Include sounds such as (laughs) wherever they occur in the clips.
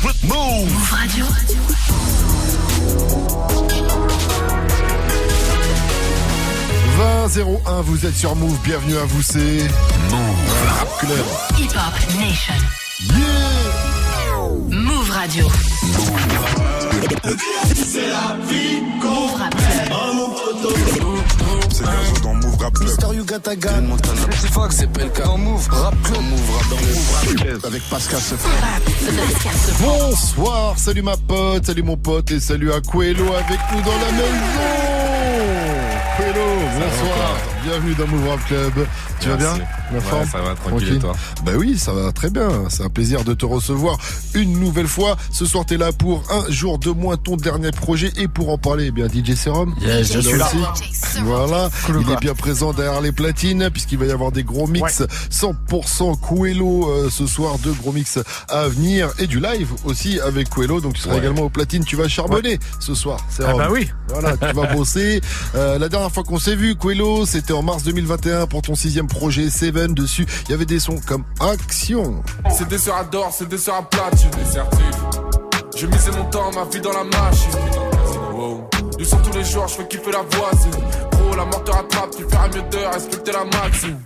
Move Radio. vous êtes sur Move, bienvenue à vous, c'est Move Rap Club. Hip Hop Nation. Yeah Move Radio. C'est la vie Move Rap Club. C'est Gazo dans Move Rap Club. Mister Yugatagan. C'est Fox, c'est Pelka. Dans Move Rap Club. Move Rap, dans Move Rap Club. Avec Pascal Bonsoir, salut ma pote, salut mon pote et salut à Coelho avec nous dans la maison. Bonsoir. Bienvenue dans Move Rap Club. Tu vas bien La ouais, Ça va tranquille et toi Bah oui, ça va très bien. C'est un plaisir de te recevoir une nouvelle fois. Ce soir, t'es là pour un jour de moins ton dernier projet et pour en parler, eh bien DJ Serum. Yes, je suis là. Voilà, il est bien présent derrière les platines puisqu'il va y avoir des gros mix 100% Coelho euh, ce soir, deux gros mix à venir et du live aussi avec Coelho. Donc tu seras également aux platines. Tu vas charbonner ce soir. Ah bah oui. Voilà, tu vas bosser. Euh, la dernière fois qu'on s'est vu, Coelho, c'était en mars 2021 pour ton sixième projet Seven. Dessus, il y avait des sons comme Action. Des soeurs à plate, j'ai des certifs. J'ai misé mon temps, ma vie dans la machine. Wow. Du son tous les jours, je fais kiffer la voisine. Pro, la mort te rattrape, tu feras mieux de respecter la maxime.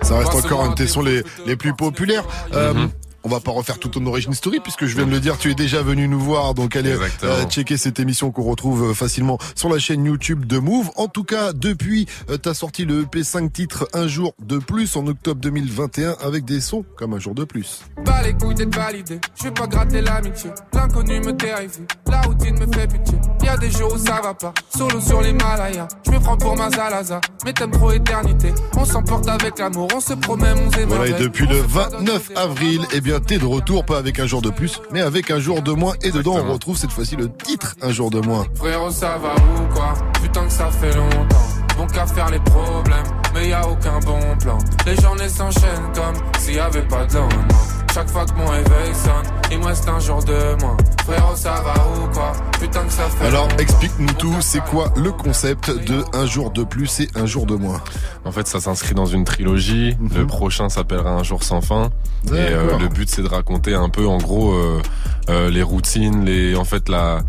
Ça reste encore un de tes sons les, les plus populaires. Euh, mhm. On va pas refaire toute ton origin story puisque je viens de le dire, tu es déjà venu nous voir. Donc allez euh, checker cette émission qu'on retrouve euh, facilement sur la chaîne YouTube de Move. En tout cas, depuis, euh, t'as sorti le EP 5 titres Un jour de plus en octobre 2021 avec des sons comme Un jour de plus. Pas les couilles d'être validé, je vais pas gratter l'amitié. L'inconnu me terrifie, la routine me fait pitié. Y a des jours où ça va pas, solo sur l'Himalaya. Je me prends pour ma Zalaza, mais t'aimes trop éternité. On s'emporte avec l'amour, on se promet, on s'émerveille. Voilà, et depuis le 29 avril, eh bien t'es de retour, pas avec un jour de plus, mais avec un jour de moins. Et dedans, on retrouve cette fois-ci le titre Un jour de moins. Frérot, ça va ou quoi? Putain que ça fait longtemps. Bon qu'à faire les problèmes, mais y a aucun bon plan. Les journées s'enchaînent comme s'il y avait pas de lendemain. Chaque fois que mon réveil sonne, il me reste un jour de moins. Frérot, ça va ou quoi? Putain que ça fait. Alors, explique-nous tout, c'est quoi le concept de un jour de plus et un jour de moins? En fait, ça s'inscrit dans une trilogie. Le mhm. prochain s'appellera Un jour sans fin. Et euh, le but, c'est de raconter un peu, en gros, euh, euh, les routines, les, en fait, la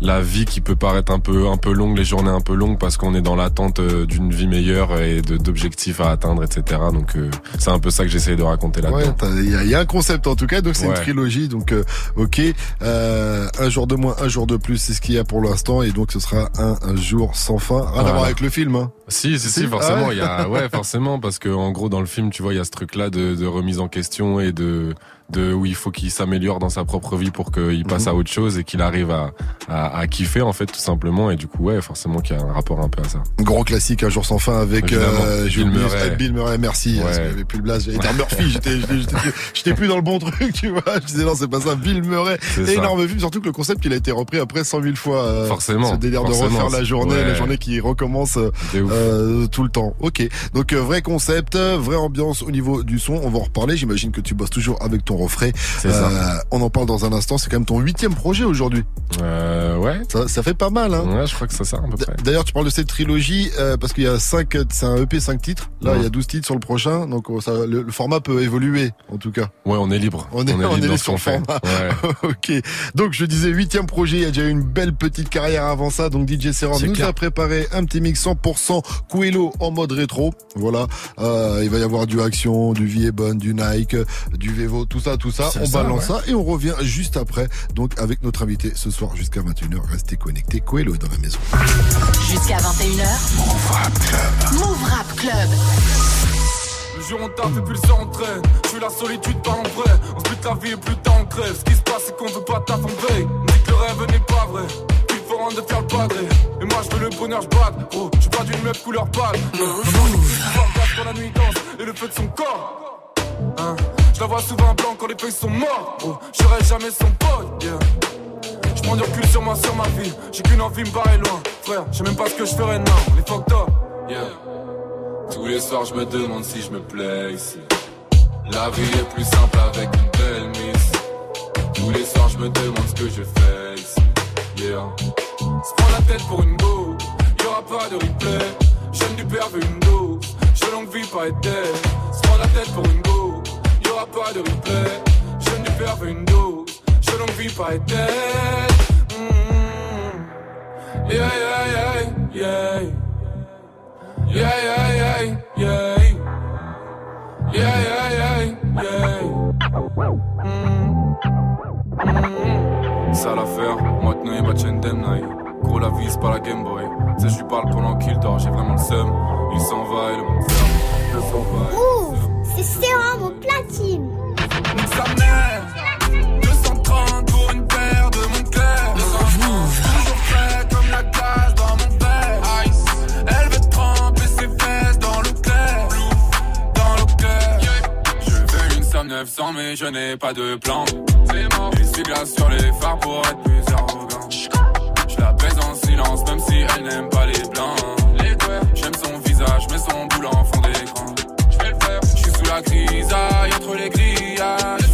la vie qui peut paraître un peu un peu longue, les journées un peu longues parce qu'on est dans l'attente euh, d'une vie meilleure et d'objectifs à atteindre, etc. Donc euh, c'est un peu ça que j'essaie de raconter là. Ouais, il y a, un concept en tout cas, donc c'est une trilogie. Donc euh, ok, un jour de moins, un jour de plus, c'est ce qu'il y a pour l'instant et donc ce sera un, jour sans fin. Rien à voir avec le film. Hein. Si, si, si, forcément, il y a ouais forcément parce que en gros dans le film, tu vois, il y a ce truc là de, de remise en question et de de où il faut qu'il s'améliore dans sa propre vie pour qu'il passe mhm. à autre chose et qu'il arrive à, à, à, kiffer en fait tout simplement et du coup ouais forcément qu'il y a un rapport un peu à ça. Gros classique un jour sans fin avec euh, Bill Murray. Bill Murray merci. Ouais. Plus le blast, Murphy, j'étais j'étais plus dans le bon truc tu vois. Je disais non c'est pas ça. Bill Murray, énorme film surtout que le concept il a été repris après 100 000 fois. Euh, forcément. Ce délire de refaire la journée, la journée qui recommence euh, tout le temps. Ok donc euh, vrai concept, vraie ambiance au niveau du son. On va en reparler. J'imagine que tu bosses toujours avec ton Euh, on en parle dans un instant. C'est quand même ton huitième projet aujourd'hui. Euh, ouais. Ça, ça, fait pas mal, hein. Ouais, je crois que ça sert à peu près. D'ailleurs, tu parles de cette trilogie euh, parce qu'il y a cinq, c'est un EP 5 titres. Là, il y a 12 titres sur le prochain, donc ça, le, format peut évoluer, en tout cas. Ouais, on est libre. On est, on est, libre sur le format. Ouais. (laughs) ok. Donc, je disais huitième projet. Il y a déjà eu une belle petite carrière avant ça. Donc, DJ Seran nous a préparé un petit mix 100% Coelho en mode rétro. Voilà. Euh, il va y avoir du Action, du Vie bonne, du Nike, du Vevo, tout ça, tout ça on balance ça et on revient juste après. Donc avec notre invité ce soir jusqu'à 21h. Restez connectés. Coelho dans la maison. Jusqu'à 21h. Move Rap Club. Move Rap Club. Le jour on tape et puis le s'entraîne. Je suis la solitude pas en vrai. On se bute la vie et plus tard on crève. Ce qui se passe c'est qu'on veut pas taf en veille. On dit que le rêve n'est pas vrai. Il faut rendre de faire le padré. Et moi je veux le bonheur, je bats. Oh, je suis pas d'une meuf couleur pâle. Move. la nuit danse et le feu de son corps. Hein? Je la vois souvent blanc quand les feuilles sont mortes. Oh, je serai jamais son pote, yeah. Je prends du recul sur moi, sur ma vie. J'ai qu'une envie, me barrer loin. Frère, je sais même pas ce que je ferais demain. Les fucked up, yeah. Tous les soirs, je me demande si je me plais ici. La vie est plus simple avec une belle miss. Tous les soirs, je me demande ce que je fais ici. Yeah. Se prend la tête pour une go. Y'aura pas de replay. Jeune du père veut une dose. Je longue vie pas être. Se prend la tête pour une go pas de replay. Je ne perds une dose. Je vis pas éteinte. Mm-hmm. Yeah, yeah, yeah, yeah. Yeah, yeah, yeah, yeah. Yeah, yeah, yeah, yeah. Mm-hmm. Ça l'affaire, maintenant il ma chaîne d'Emnaï. Gros la vie, c'est pas la Game Boy. Tu sais, je lui parle pendant qu'il dort, j'ai vraiment le seum. Il s'en va et le monde ferme. Il s'en va. C'est sérum au platine. Sa mère, 230 pour une paire de mon cœur. Toujours frais comme la glace dans mon verre. Ice. Elle veut tremper ses fesses dans l'eau claire. Dans l'eau claire. Je veux une somme 900, mais je n'ai pas de plan. C'est mort. Les glace sur les phares pour être plus arrogant. Je la baise en silence, même si elle n'aime pas les blancs. J'aime son visage, mais son boule en fond grisaille entre les grillages.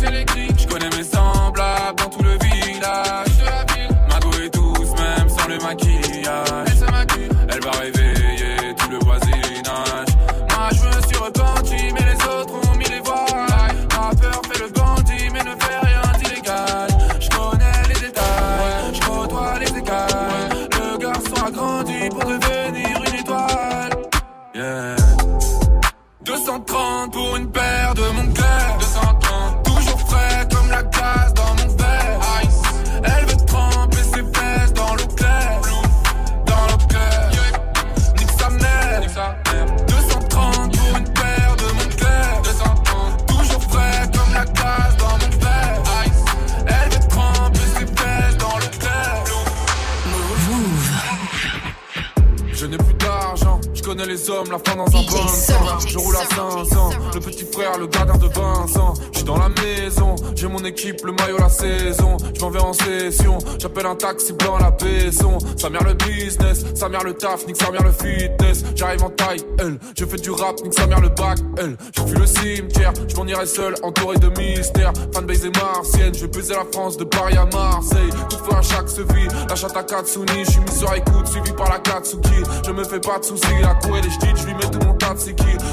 Frère, le gardien de Vincent. Suis dans la maison, j'ai mon équipe, le maillot, la saison. Je m'en vais en session, j'appelle un taxi blanc la baisson. Sa mère le business, sa mère le taf, nique sa mère le fitness. J'arrive en taille, elle, je fais du rap, nique sa mère le bac, elle. Je fuis le cimetière, je m'en irai seul, entouré de mystères. Fanbase et martienne, je vais baiser la France de Paris à Marseille. Toutefois, à chaque se vit, la chatte à Katsuni, je suis mis sur écoute, suivi par la Katsuki. Je me fais pas de soucis, la cour et les je lui mets tout mon tas de.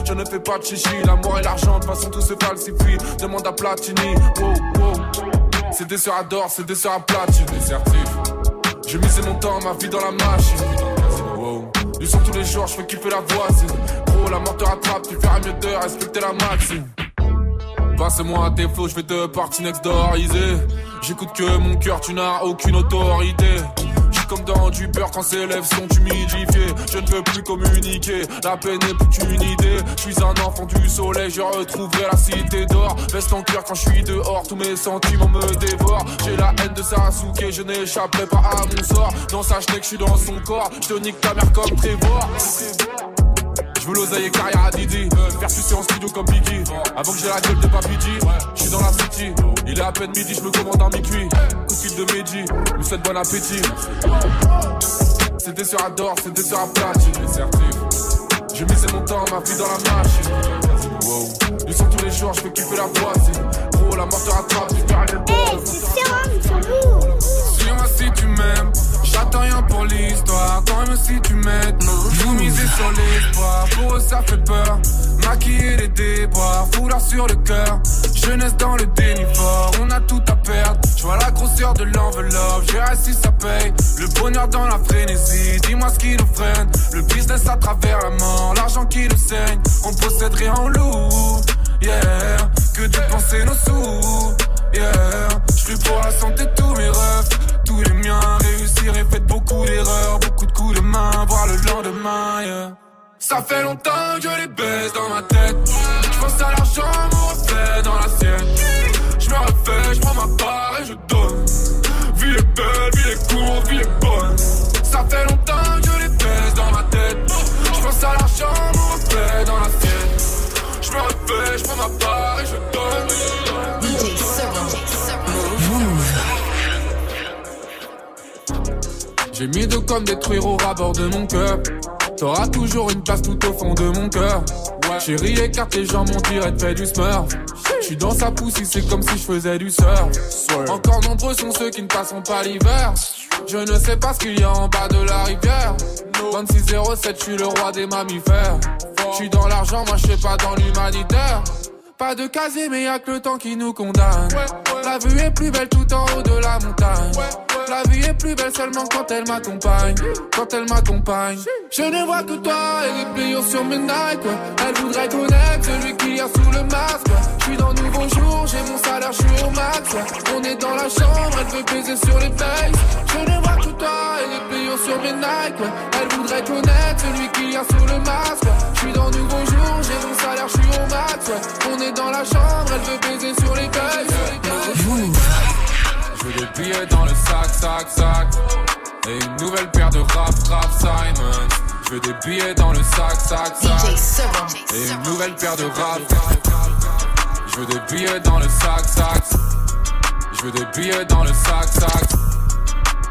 Je ne fais pas de chichi, l'amour et l'argent, de toute façon tout se falsifie. À Platini, wow, wow. C'est des sœurs à d'or, c'est des sœurs à platine. J'ai misé mon temps, ma vie dans la machine. Wow. Du son tous les jours, je fais kiffer la voisine. Gros, la mort te rattrape, tu feras mieux de respecter la maxime. Passe-moi à tes flots, je vais te partir next door, easy. J'écoute que mon cœur, tu n'as aucune autorité. Comme dans du beurre quand ses lèvres sont humidifiées. Je ne veux plus communiquer, la peine n'est plus qu'une idée. Je suis un enfant du soleil, je retrouverai la cité d'or. Veste en cœur quand je suis dehors, tous mes sentiments me dévorent. J'ai la haine de Sasuke, je n'échapperai pas à mon sort. Dans sa que je suis dans son corps, je te nique ta mère comme Trevor. Veux l'oseille et carrière à Didi. Faire sucer en studio comme Biggie. Avant que j'ai la gueule de Papi G Je suis dans la city. Il est à peine midi, je me commande un mi-cuit Coup de fil de souhaite bon appétit. C'est des sœurs à d'or, c'est des sœurs à platine Les certifs J'ai misé mon temps, ma vie dans la machine. Wow. Son tous les jours, je fais kiffer la voisine Gros, la mort te rattrape, tu perds les Hey, c'est ils sont lourds. Suis-moi si tu m'aimes, j'attends rien pour l'histoire. Quand même si tu m'aides, vous misez sur l'espoir. Pour eux ça fait peur, maquiller les déboires, foulard sur le cœur. Jeunesse dans le déni fort, on a tout à perdre. Je vois la grosseur de l'enveloppe, je verrai si ça paye. Le bonheur dans la frénésie, dis-moi ce qui nous freine. Le business à travers la mort, l'argent qui nous saigne. On possède rien en loup, yeah. Que dépenser nos sous, yeah. Je pour la santé tous mes rêves, tous les miens. Réussir et faites beaucoup d'erreurs, beaucoup de coups de main, voir le lendemain. Ça fait longtemps que je les baisse dans ma tête. Je pense à l'argent, mon reflet dans la sienne. Je me refais, je prends ma part et je donne. Vie est belle, vie est courte, vie est bonne. Ça fait longtemps que je les baisse dans ma tête. Je pense à l'argent, mon reflet dans la sienne. Je me refais, je prends ma part J'ai mis de comme détruire au rabord de mon cœur. T'auras toujours une place tout au fond de mon cœur. Chérie, écarte les jambes, on dirait te fait du smurf. J'suis dans sa poussée, c'est comme si je faisais du surf. Encore nombreux sont ceux qui ne passeront pas l'hiver. Je ne sais pas ce qu'il y a en bas de la rivière. 2607, je suis le roi des mammifères. J'suis dans l'argent, moi je sais pas dans l'humanitaire. Pas de casier, mais y'a que le temps qui nous condamne. La vue est plus belle tout en haut de la montagne. La vie est plus belle seulement quand elle m'accompagne. Quand elle m'accompagne. Je ne vois que toi et les pliures sur mes Nike. Elle voudrait connaître celui qui y a sous le masque. Je suis dans nouveau jour, j'ai mon salaire, je suis au max. On est dans la chambre, elle veut baiser sur les bases. Je ne vois que toi et les pliures sur mes Nike. Elle voudrait connaître celui qui y a sous le masque. Je suis dans nouveau jour, j'ai mon salaire, je suis au max. On est dans la chambre, elle veut baiser sur les bases des billets dans le sac, sac, sac. Et une nouvelle paire de rap, rap Simon. Je veux des billets dans le sac, sac, sac. Et une nouvelle paire de rap. Je veux des billets dans le sac, sac. Je veux des billets dans le sac, sac.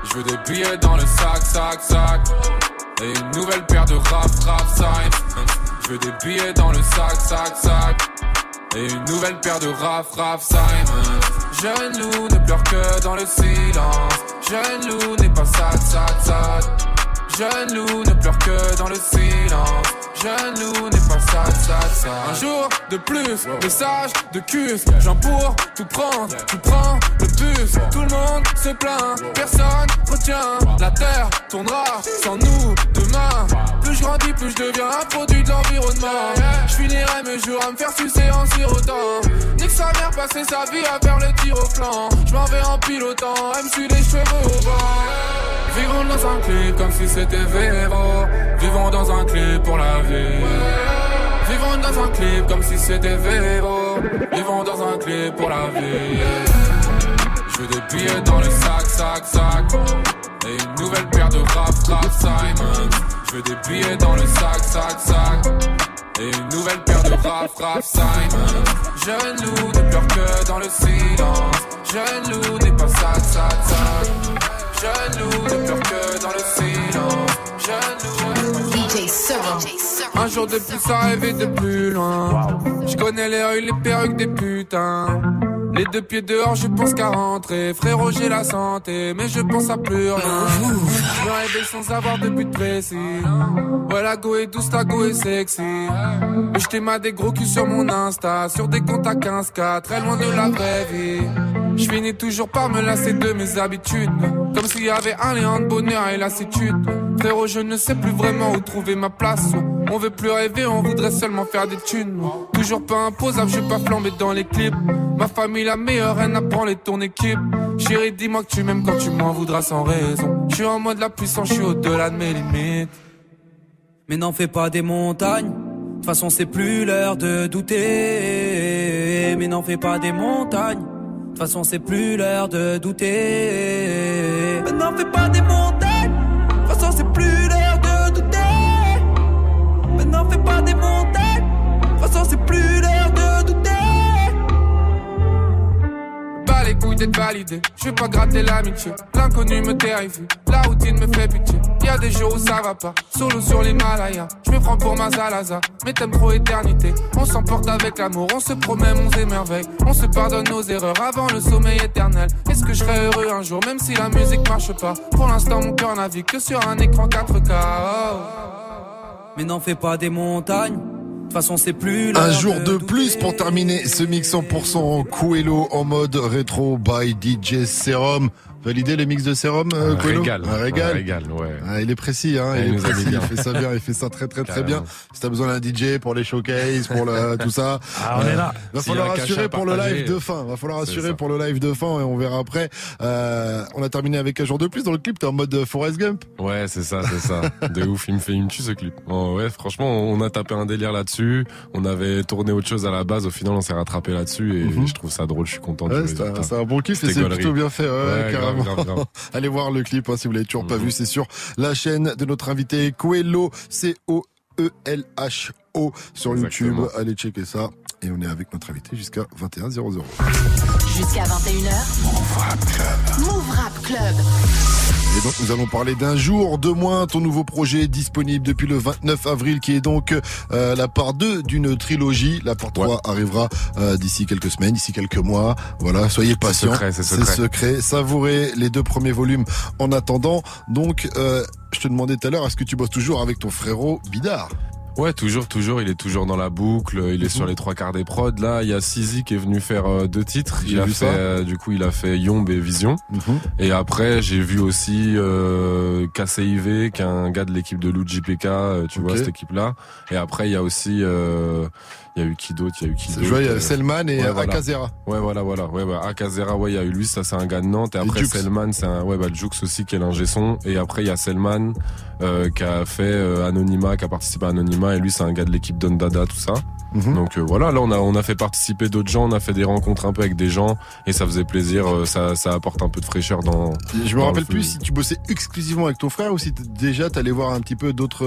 Je veux des billets dans le sac, sac, sac. Et une nouvelle paire de rap, rap Simon. Je veux des billets dans le sac, sac, sac. Et une nouvelle paire de raf, raf Simon. Jeune loup ne pleure que dans le silence. Jeune loup n'est pas sad, sad, sad. Jeune loup ne pleure que dans le silence. Loup n'est pas sad, sad, sad. Un jour de plus, message de cus. J'en pour tout prendre, tu prends le bus. Tout le monde se plaint, personne retient. La terre tournera sans nous demain. Plus je grandis, plus je deviens un produit de l'environnement. Je finirai mes jours à me faire sucer en sirotant. Nique sa mère, passer sa vie à faire le tir au flanc. Je m'en vais en pilotant, elle me suit les cheveux au vent. Vivons dans un clip comme si c'était Véro. Vivons dans un clip pour la vie. Vivons dans un clip comme si c'était Véro. Vivons dans un clip pour la vie. Je veux des billets dans le sac, sac, sac. Et une nouvelle paire de rap, rap Simon. Je veux des billets dans le sac, sac, sac. Et une nouvelle paire de rap, rap Simon. Loup ne pleure que dans le silence. Jeune loup n'est pas sad, sad, sad. Jeune loup ne pleure que dans le silence. Jeune loup. DJ Un jour de plus à rêver de plus loin. Je connais les rues, les perruques des putains. Les deux pieds dehors, je pense qu'à rentrer. Frérot, j'ai la santé, mais je pense à plus rien. Je me réveille sans avoir de but précis. Ouais, la go est douce, la go est sexy. Je t'aime des gros culs sur mon Insta. Sur des comptes à 15K, très loin de la vraie vie. Je finis toujours par me lasser de mes habitudes. Comme s'il y avait un lien de bonheur et lassitude. Frérot, je ne sais plus vraiment où trouver ma place. On veut plus rêver, on voudrait seulement faire des thunes. Toujours pas imposable, je vais pas flamber dans les clips. Ma famille la meilleure, elle apprend les ton équipe. Chérie, dis-moi que tu m'aimes quand tu m'en voudras sans raison. Je suis en mode la puissance, je suis au-delà de mes limites. Mais n'en fais pas des montagnes. De toute façon, c'est plus l'heure de douter. Mais n'en fais pas des montagnes. De toute façon, c'est plus l'heure de douter. Mais n'en fais pas des montagnes. Couilles d'être validé. Je vais pas gratter l'amitié. L'inconnu me terrifie. La routine me fait pitié. Y a des jours où ça va pas. Solo sur l'Himalaya. Je me prends pour ma Zalaza. Mais t'aimes trop éternité. On s'emporte avec l'amour. On se promet, on s'émerveille. On se pardonne nos erreurs avant le sommeil éternel. Est-ce que je serai heureux un jour, même si la musique marche pas? Pour l'instant, mon cœur navigue que sur un écran 4K. Oh. Mais n'en fais pas des montagnes. De toute façon, c'est plus Un jour de plus pour terminer ce mix 100% Coelho en mode rétro by DJ Serum. Validé les mix de sérum, euh, un régal. Un régal. Un régal, ouais. Ah, il est précis, hein. Il, est précis, il fait ça bien, il fait ça très très très bien. Si t'as besoin d'un DJ pour les showcases, pour le, (laughs) tout ça. Ah, on est là. Va falloir assurer pour le live de fin. Va falloir assurer pour le live de fin et on verra après. Euh, on a terminé avec un jour de plus dans le clip. T'es en mode Forrest Gump. Ouais, c'est ça, c'est ça. de ouf. Il me fait, il me tue ce clip. Oh, ouais, franchement, on a tapé un délire là-dessus. On avait tourné autre chose à la base. Au final, on s'est rattrapé là-dessus et Mhm. je trouve ça drôle. Je suis content. Ouais, c'est un, bon kiff et c'est plutôt bien fait, ouais, Ouais, carrément. Grave, grave, grave. Allez voir le clip hein, si vous l'avez toujours pas Mhm. vu, c'est sur la chaîne de notre invité Coelho, C-O-E-L-H-O sur YouTube. Allez checker ça. Et on est avec notre invité jusqu'à 21h00. Jusqu'à 21h. Move Rap Club. Move Rap Club. Et donc nous allons parler d'un jour de moins, ton nouveau projet disponible depuis le 29 avril qui est donc euh, la part 2 d'une trilogie. La part 3 arrivera euh, d'ici quelques semaines, d'ici quelques mois. Voilà, soyez patients. secret, c'est secret. secret. Savourez les deux premiers volumes en attendant. Donc euh, je te demandais tout à l'heure, est-ce que tu bosses toujours avec ton frérot Bidar Ouais, toujours, toujours. Il est toujours dans la boucle. Il est sur les trois quarts des prods. Là, il y a Sizi qui est venu faire euh, deux titres. Il a fait, euh, du coup, il a fait Yomb et Vision. Mhm. Et après, j'ai vu aussi euh, KCIV, qui est un gars de l'équipe de Luigi PK. Euh, tu vois cette équipe-là. Et après, il y a aussi il y a eu qui d'autre Il y a eu qui d'autre Il y a Selman et ouais, Akazera. Ouais, voilà, voilà. Ouais, bah, Akazera, ouais, il y a eu lui, ça c'est un gars de Nantes. Et après Selman, c'est un, ouais, bah, Jux aussi qui est l'ingé son. Et après, il y a Selman, euh, qui a fait euh, Anonyma, qui a participé à Anonyma. Et lui, c'est un gars de l'équipe Dondada, tout ça. Mhm. Donc euh, voilà, là on a on a fait participer d'autres gens, on a fait des rencontres un peu avec des gens et ça faisait plaisir, euh, ça ça apporte un peu de fraîcheur dans. Je me rappelle plus si tu bossais exclusivement avec ton frère ou si déjà t'allais voir un petit peu d'autres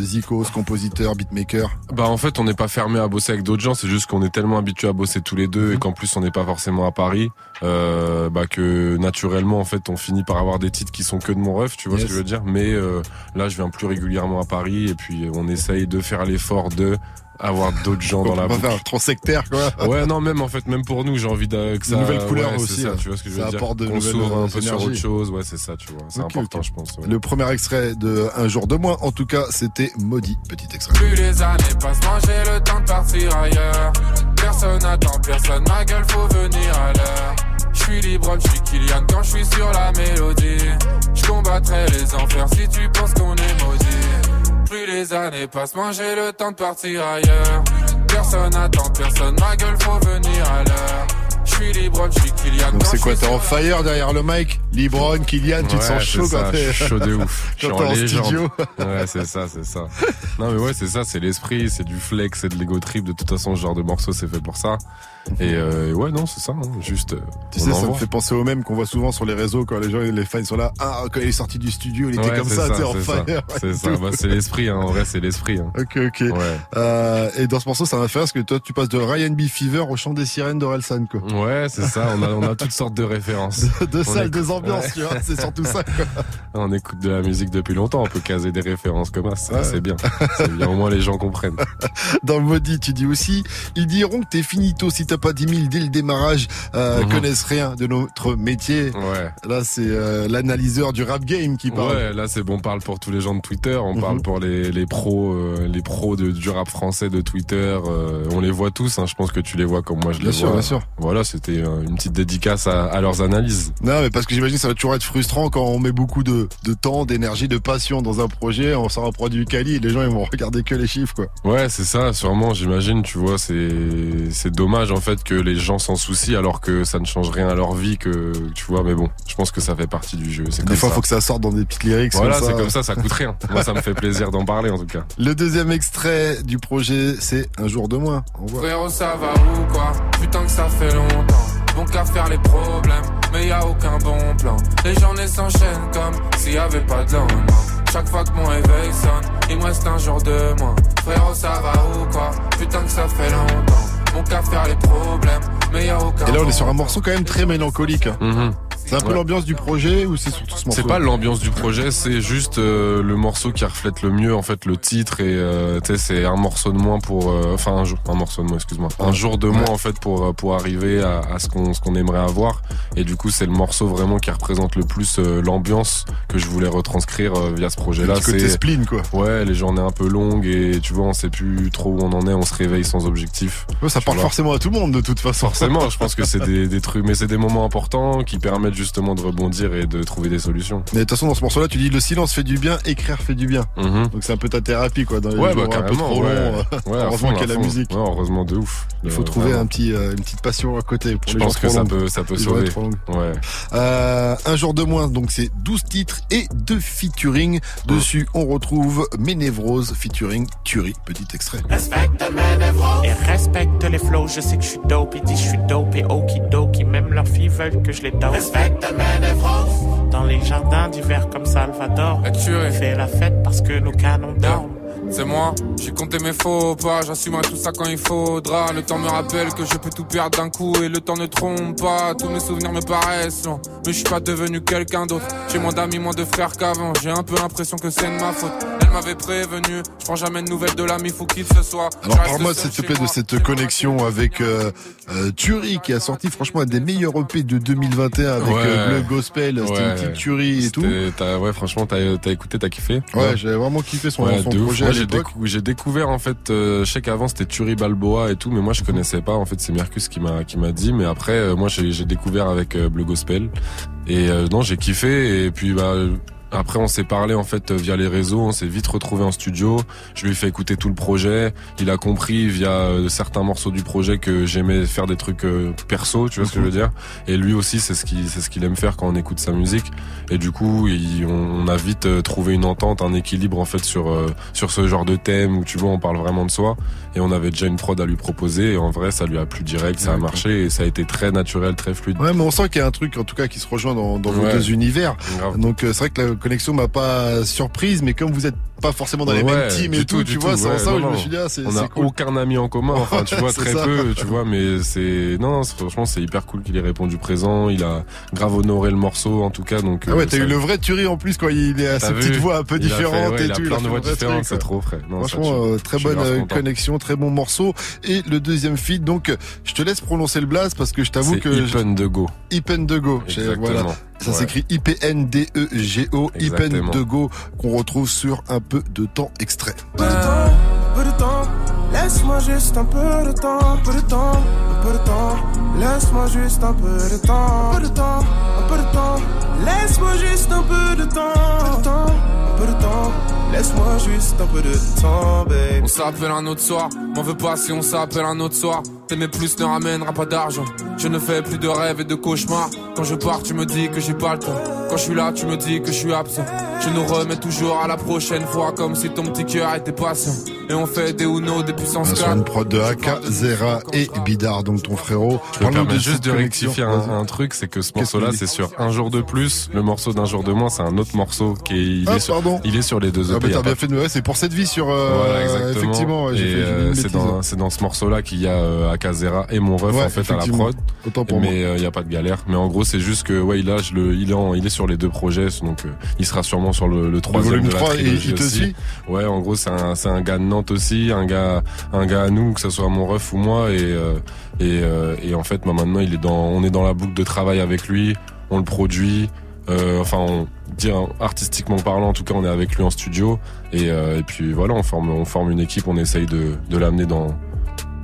zikos, compositeurs, beatmakers? Bah en fait on n'est pas fermé à bosser avec d'autres gens, c'est juste qu'on est tellement habitué à bosser tous les deux et mhm. qu'en plus on n'est pas forcément à Paris, euh, bah que naturellement en fait on finit par avoir des titres qui sont que de mon ref, tu vois ce que je veux dire. Mais là je viens plus régulièrement à Paris et puis on essaye de faire l'effort de avoir d'autres gens dans la boucle. faire trop sectaire quoi. Ouais non même en fait même pour nous j'ai envie de, que ça une nouvelle couleur aussi. Ça, tu vois ce que je veux dire. Apporte de Qu'on s'ouvre un peu sur autre chose. Ouais c'est ça tu vois. C'est important je pense. Le premier extrait de Un jour de moins en tout cas c'était Maudit petit extrait. Plus les années passent j'ai le temps de partir ailleurs. Personne attend personne ma gueule faut venir à l'heure. Je suis libre, je suis Kylian quand je suis sur la mélodie. Je combattrai les enfers si tu penses qu'on est maudit plus les années passent, moi j'ai le temps de partir ailleurs. Personne attend, personne, ma gueule faut venir à l'heure. Je suis libre, je suis Kylian. Donc c'est quoi, t'es en fire derrière le mic Libron, Kylian, tu te sens chaud quand t'es. chaud de ouf. (laughs) Je suis en, studio. ouais, c'est ça, c'est ça. Non mais ouais, c'est ça, c'est l'esprit, c'est du flex, c'est de l'ego trip. De toute façon, ce genre de morceau, c'est fait pour ça. Et euh, ouais, non, c'est ça. Hein, juste. Euh, tu sais, ça me fait penser au même qu'on voit souvent sur les réseaux quand les gens, les fans sont là. Ah, quand il est sorti du studio, il était comme ça, tu en fire. C'est (laughs) ça. Bah, c'est l'esprit. Hein, en vrai, c'est l'esprit. Hein. Ok, ok. Ouais. Euh, et dans ce morceau, ça m'a fait parce que toi, tu passes de Ryan B. Fever au chant des sirènes d'Orelsan, quoi. Ouais, c'est ça. On a, on a toutes sortes de références. (laughs) de salles, de ambiances, tu vois. C'est surtout ça. Quoi. (laughs) On écoute de la musique depuis longtemps. On peut caser des références comme ça. C'est bien. C'est bien. Au moins, les gens comprennent. Dans le maudit, tu dis aussi, ils diront que t'es finito si t'as pas 10 000 dès le démarrage euh, mhm. connaissent rien de notre métier. Ouais. Là, c'est euh, l'analyseur du rap game qui parle. Ouais, là, c'est bon. On parle pour tous les gens de Twitter. On parle mhm. pour les, les pros, euh, les pros de, du rap français de Twitter. Euh, on les voit tous. Hein. Je pense que tu les vois comme moi je les sûr, vois. Bien sûr. Voilà, c'était une petite dédicace à, à, leurs analyses. Non, mais parce que j'imagine ça va toujours être frustrant quand on met beaucoup de, de temps, d'énergie, de passion dans un projet. On sort un produit quali. Les gens ils vont regarder que les chiffres, quoi. Ouais, c'est ça. Sûrement, j'imagine. Tu vois, c'est c'est dommage en fait que les gens s'en soucient alors que ça ne change rien à leur vie que tu vois mais bon je pense que ça fait partie du jeu des fois il faut que ça sorte dans des petites lyrics voilà c'est comme ça ça coûte rien. (laughs) Moi ça me fait plaisir d'en parler en tout cas. Le deuxième extrait du projet c'est un jour de moins. Frérot ça va ou quoi? Putain que ça fait longtemps. Bon qu'à faire les problèmes mais y a aucun bon plan. Les journées s'enchaînent comme s'il y avait pas de lendemain. Chaque fois que mon réveil sonne, il me reste un jour de moins. Frérot, ça va ou quoi? Putain que ça fait longtemps. Mon qu'à faire les problèmes, mais y a aucun. Et là, on est sur un morceau quand même très mélancolique. Hein. Mm-hmm. C'est un peu l'ambiance du projet ou c'est surtout ce morceau C'est pas l'ambiance du projet, c'est juste euh, le morceau qui reflète le mieux en fait le titre et euh, tu sais c'est un morceau de moins pour euh, enfin un jour un morceau de moins excuse-moi un jour de moins en fait pour pour arriver à, à ce qu'on ce qu'on aimerait avoir et du coup c'est le morceau vraiment qui représente le plus l'ambiance que je voulais retranscrire via ce projet là. C'est spleen quoi. Ouais les journées un peu longues et tu vois on sait plus trop où on en est, on se réveille sans objectif. ça parle forcément à tout le monde de toute façon. Forcément, je pense que c'est (laughs) des, des trucs mais c'est des moments importants qui permettent justement de rebondir et de trouver des solutions. Mais de toute façon, dans ce morceau-là, tu dis le silence fait du bien, écrire fait du bien. Mhm. Donc c'est un peu ta thérapie, quoi. Dans les ouais, bah, un peu trop long. Euh, heureusement qu'il y a la musique. Ouais, heureusement de ouf. Il faut trouver un petit, euh, une petite passion à côté. Pour Je les pense que ça peut, ça peut sauver. Ouais. Euh, un jour de moins, donc c'est 12 titres et 2 featuring. Dessus, on retrouve Ménévrose featuring Turi. Petit extrait. Respecte Ménévrose. Et respecte les flows. Je sais que je suis dope. Ils disent je suis dope et okidoki. Même leurs filles veulent que je les dope. Respecte dans les jardins d'hiver comme Salvador. Fais la fête parce que nos canons dorment. C'est moi, j'ai compté mes faux pas, j'assume tout ça quand il faudra. Le temps me rappelle que je peux tout perdre d'un coup et le temps ne trompe pas. Tous mes souvenirs me paraissent longs, mais je suis pas devenu quelqu'un d'autre. J'ai moins d'amis, moins de frères qu'avant. J'ai un peu l'impression que c'est de ma faute. Elle m'avait prévenu, je prends jamais de nouvelles de l'ami, faut qu'il se soit. Alors parle-moi s'il te plaît de cette connexion avec euh, euh Thury qui a sorti franchement un des meilleurs EP de 2021 avec euh, le gospel, c'était une petite Thury et tout. Ouais, franchement, t'as as écouté, t'as kiffé Ouais, j'ai vraiment kiffé son, son projet j'ai découvert en fait, euh, je sais qu'avant c'était Turi Balboa et tout, mais moi je connaissais pas. En fait, c'est Mercus qui m'a qui m'a dit, mais après euh, moi j'ai découvert avec euh, Bleu Gospel. Et non j'ai kiffé. Et puis bah après, on s'est parlé en fait via les réseaux, on s'est vite retrouvé en studio. Je lui ai fait écouter tout le projet. Il a compris via euh, certains morceaux du projet que j'aimais faire des trucs euh, perso, tu vois ce que je veux dire. Et lui aussi, c'est ce qu'il c'est ce qu'il aime faire quand on écoute sa musique. Et du coup, on, a vite euh, trouvé une entente, un équilibre en fait sur sur ce genre de thème où tu vois, on parle vraiment de soi. Et on avait déjà une prod à lui proposer. Et en vrai, ça lui a plu direct, ça a marché et ça a été très naturel, très fluide. Ouais, mais on sent qu'il y a un truc en tout cas qui se rejoint dans, dans vos deux univers. Donc c'est vrai que la connexion m'a pas surprise, mais comme vous êtes pas forcément dans les mêmes teams et tout, tu vois, c'est ça où je me suis dit, ah, c'est On a aucun ami en commun, enfin, tu (laughs) vois, très peu, tu vois, mais c'est, non, franchement, c'est hyper cool qu'il ait répondu présent, il a grave honoré le morceau, en tout cas, donc. Ah ouais, euh, t'as eu le vrai tuerie en plus, quoi, il est à ses petites voix un peu différentes et tout. Il a plein de voix différentes, c'est trop frais. Franchement, euh, très bonne euh, connexion, très bon morceau. Et le deuxième feed, donc, je te laisse prononcer le blast parce que je t'avoue que. Ipen de Go. Ipen de Go. Voilà. Ça s'écrit I-P-N-D-E-G-O, Ipen de Go, qu'on retrouve sur un peu de temps extrait. Peu de temps, peu de temps, laisse-moi juste un peu de temps, peu de temps, un peu de temps, laisse-moi juste un peu de temps, peu de temps, un peu de temps, laisse-moi juste un peu de temps, un peu de temps. Laisse-moi juste un peu de temps, babe. On s'appelle un autre soir, m'en veux pas si on s'appelle un autre soir. T'aimer plus ne ramènera pas d'argent. Je ne fais plus de rêves et de cauchemars. Quand je pars, tu me dis que j'ai pas le temps. Quand je suis là, tu me dis que je suis absent. Je nous remets toujours à la prochaine fois, comme si ton petit cœur était patient. Et on fait des Uno, des puissances 4. une prod de Aka, Zera et Bidar, donc ton frérot. Je me permets juste de rectifier un, truc, c'est que ce morceau-là, c'est sur un jour de plus. Le morceau d'un jour de moins, c'est un autre morceau qui est, il, ah, est, sur, il est sur les deux EP. T'as bien fait de, c'est pour cette vie sur, euh, voilà, exactement. effectivement, euh, c'est dans, c'est dans ce morceau-là qu'il y a euh, Aka, Zera et mon ref, en fait, à la prod. Autant pour mais il y a pas de galère. Mais en gros, c'est juste que, ouais, là, je le, il est il est sur les deux projets, donc il sera sûrement sur le, le troisième de la trilogie aussi. Ouais, en gros, c'est un, c'est un gars de Nantes aussi, un gars, un gars à nous, que ce soit mon ref ou moi, et euh, et, euh, et en fait, maintenant, il est dans, on est dans la boucle de travail avec lui, on le produit. Euh, enfin, on dit artistiquement parlant, en tout cas, on est avec lui en studio, et, euh, et puis voilà, on forme, on forme une équipe, on essaye de, de l'amener dans